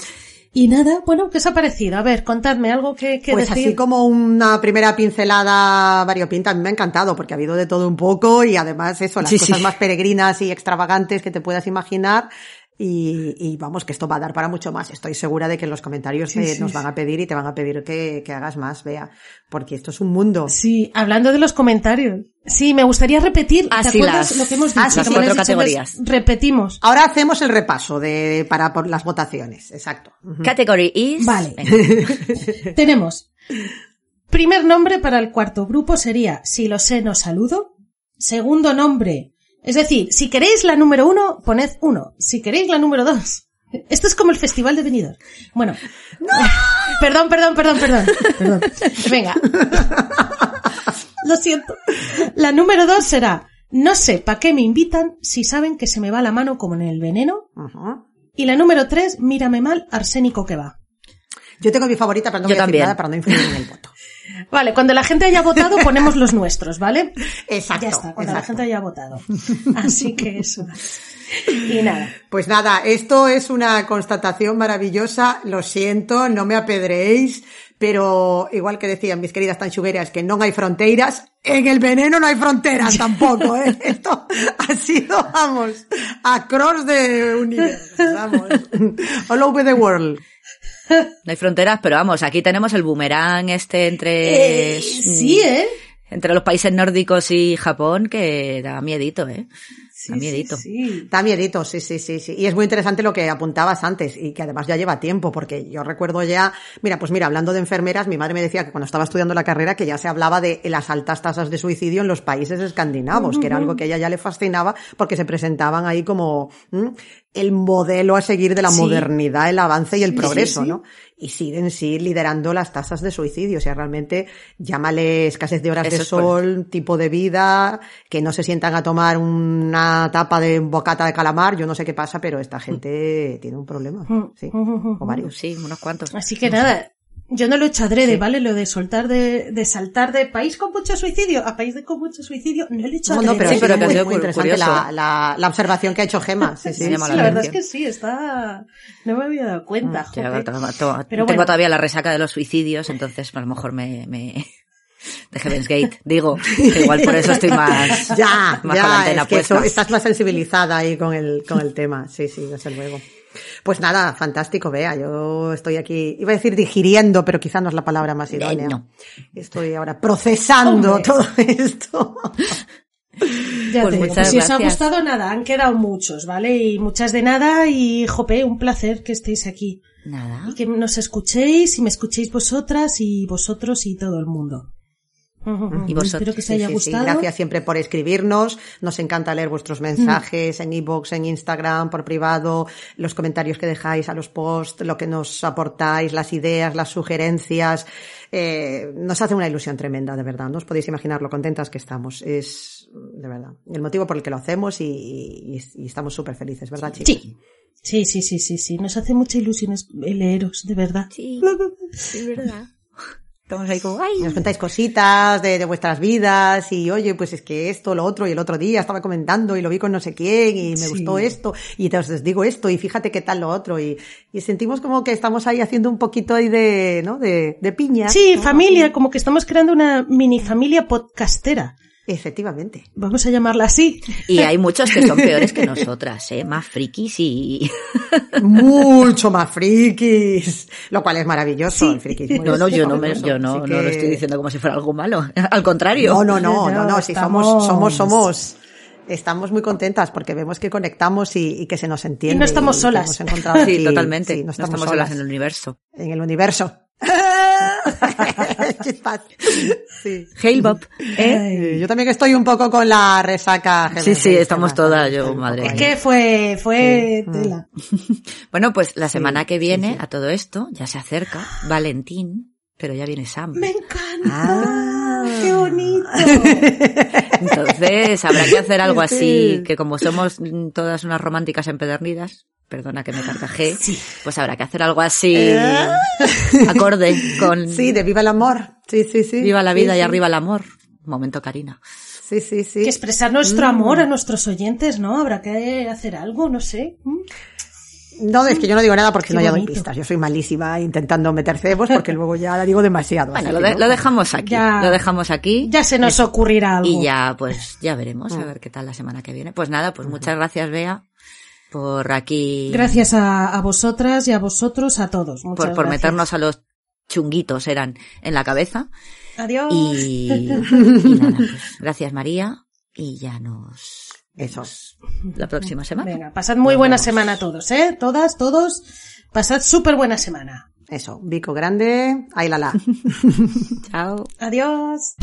Y nada, bueno, ¿qué os ha parecido? A ver, contadme algo que, que Pues decir. así como una primera pincelada variopinta, a mí me ha encantado porque ha habido de todo un poco y además eso, las Sí, cosas sí. más peregrinas y extravagantes que te puedas imaginar. Y, y vamos, que esto va a dar para mucho más. Estoy segura de que en los comentarios Sí, eh, sí, nos van a pedir y te van a pedir que, que hagas más, vea. Porque esto es un mundo. Sí, hablando de los comentarios. Sí, me gustaría repetir. ¿Te sí, acuerdas las- lo que hemos dicho? sí, Que sí. me lo has cuatro dicho, categorías. Repetimos. Ahora hacemos el repaso de, para por las votaciones. Exacto. Ujú. Category is. Vale. Tenemos. Primer nombre para el cuarto grupo sería Si lo sé, no saludo. Segundo nombre. Es decir, si queréis la número uno, poned uno. Si queréis la número dos. Esto es como el festival de Benidorm. Bueno. Perdón, perdón, perdón, perdón. Perdón. Venga. Lo siento. La número dos será No sé para qué me invitan si saben que se me va la mano como en el veneno. Y la número tres, Mírame mal, arsénico que va. Yo tengo mi favorita, pero no Yo voy a decir también. nada para no influir en el voto. Vale, cuando la gente haya votado ponemos los nuestros, ¿vale? Exacto. Ya está, cuando la gente haya votado. Así que eso. Y nada. Pues nada, esto es una constatación maravillosa. Lo siento, no me apedreéis, pero igual que decían mis queridas tanchugueras que no hay fronteras, en el veneno no hay fronteras tampoco, ¿eh? Esto ha sido, vamos, across the universe, vamos, all over the world. No hay fronteras, pero vamos, aquí tenemos el boomerang este entre... Eh, sí, ¿eh? Entre los países nórdicos y Japón que da miedito, ¿eh? Sí, da miedito. sí, sí. Da miedito, sí, sí, sí, sí. Y es muy interesante lo que apuntabas antes y que además ya lleva tiempo, porque yo recuerdo ya, mira, pues mira, hablando de enfermeras, mi madre me decía que cuando estaba estudiando la carrera que ya se hablaba de las altas tasas de suicidio en los países escandinavos, que era algo que a ella ya le fascinaba porque se presentaban ahí como ¿m? El modelo a seguir de la Sí. modernidad, el avance y el Sí, progreso, sí, sí. ¿no? Y siguen sí liderando las tasas de suicidio, o sea, realmente llámale escasez de horas Eso de por- sol, tipo de vida, que no se sientan a tomar una tapa de bocata de calamar, yo no sé qué pasa, pero esta gente tiene un problema, sí, o varios. Sí, unos cuantos. Así que nada, yo no lo he hecho adrede, ¿vale? Lo de soltar de, de saltar de país con mucho suicidio a país de con mucho suicidio, no lo he hecho No, adrede. no, pero, Sí, pero es que ha muy, sido muy interesante la, la, la observación que ha hecho Gema, sí, sí. Sí, llama Sí, la la verdad es que sí, está... No me había dado cuenta, joder. to- to- Pero tengo bueno. todavía la resaca de los suicidios, entonces a lo mejor me... me... De Heaven's Gate, digo, que igual por eso estoy más, Ya, más con la ya, antena es que eso- estás más sensibilizada ahí con el, con el tema, sí, sí, desde luego. Pues nada, fantástico, vea, yo estoy aquí, iba a decir digiriendo, pero quizá no es la palabra más idónea. No. Estoy ahora procesando Hombre. todo esto. Ya Pues te digo, pues si os ha gustado nada, han quedado muchos, ¿vale? Y muchas de nada y, jope, un placer que estéis aquí. Nada. Y que nos escuchéis y me escuchéis vosotras y vosotros y todo el mundo. Y vosotros, Espero que os Sí, haya sí, sí. gustado. Gracias siempre por escribirnos. Nos encanta leer vuestros mensajes en iBox, en Instagram, por privado, los comentarios que dejáis a los posts, lo que nos aportáis, las ideas, las sugerencias. Eh, nos hace una ilusión tremenda, de verdad. No os podéis imaginar lo contentas que estamos. Es, de verdad, el motivo por el que lo hacemos y, y- y estamos súper felices, ¿verdad, chicos? Sí. Sí, sí, sí, sí, sí. Nos hace mucha ilusión es- leeros, de verdad. Sí, es verdad. Estamos ahí como, ¡ay! Nos contáis cositas de, de vuestras vidas y oye, pues es que esto, lo otro y el otro día estaba comentando y lo vi con no sé quién y me Sí. gustó esto y entonces os digo esto y fíjate qué tal lo otro y, y sentimos como que estamos ahí haciendo un poquito ahí de, ¿no? De, de piña. Sí, ¿no? familia, como que estamos creando una mini familia podcastera. Efectivamente. Vamos a llamarla así. Y hay muchos que son peores que nosotras, ¿eh? Más frikis y... Mucho más frikis. Lo cual es maravilloso. Sí. El frikismo No, no, yo no, me, yo no, no lo estoy diciendo como si fuera algo malo. Al contrario. No, no, no, no, No, si estamos- somos, somos, somos, estamos muy contentas porque vemos que conectamos y, y que se nos entiende. Y no estamos solas. hemos encontrado Sí, aquí- totalmente. sí, no, estamos solas en el universo. en el universo. Sí. Hail Bob, ¿eh? Yo también estoy un poco con la resaca. Sí, sí, estamos todas, yo, madre. Es que fue, fue tela. Bueno, pues la semana Sí, que viene, sí. a todo esto, ya se acerca Valentín, pero ya viene Sam. Me encanta. Ah. Qué bonito. Entonces habrá que hacer algo así, Sí. que como somos todas unas románticas empedernidas, perdona que me carcajé, pues habrá que hacer algo así, acorde con Sí, de viva el amor. Sí, sí, sí. Viva la vida Sí, y sí. arriba el amor. Momento, Karina. Sí, sí, sí. Que expresar nuestro amor a nuestros oyentes, ¿no? Habrá que hacer algo, no sé. ¿Mm? No, es que yo no digo nada porque Qué no ya doy pistas. Yo soy malísima intentando meter cebos porque luego ya la digo demasiado. Bueno, así lo, que de- no. lo dejamos aquí. Ya. Lo dejamos aquí. Ya se nos ocurrirá algo. Y ya, pues, ya veremos a ver qué tal la semana que viene. Pues nada, pues muchas gracias, Bea, por aquí. Gracias a, a vosotras y a vosotros, a todos. Muchas por, por gracias. meternos a los chunguitos, eran, en la cabeza. Adiós. Y, y nada, pues, gracias, María. Y ya nos. Eso. La próxima semana. Venga, pasad muy buena semana a todos, ¿eh? Todas, todos. Pasad súper buena semana. Eso. Bico grande. Ahí la la. Chao. Adiós.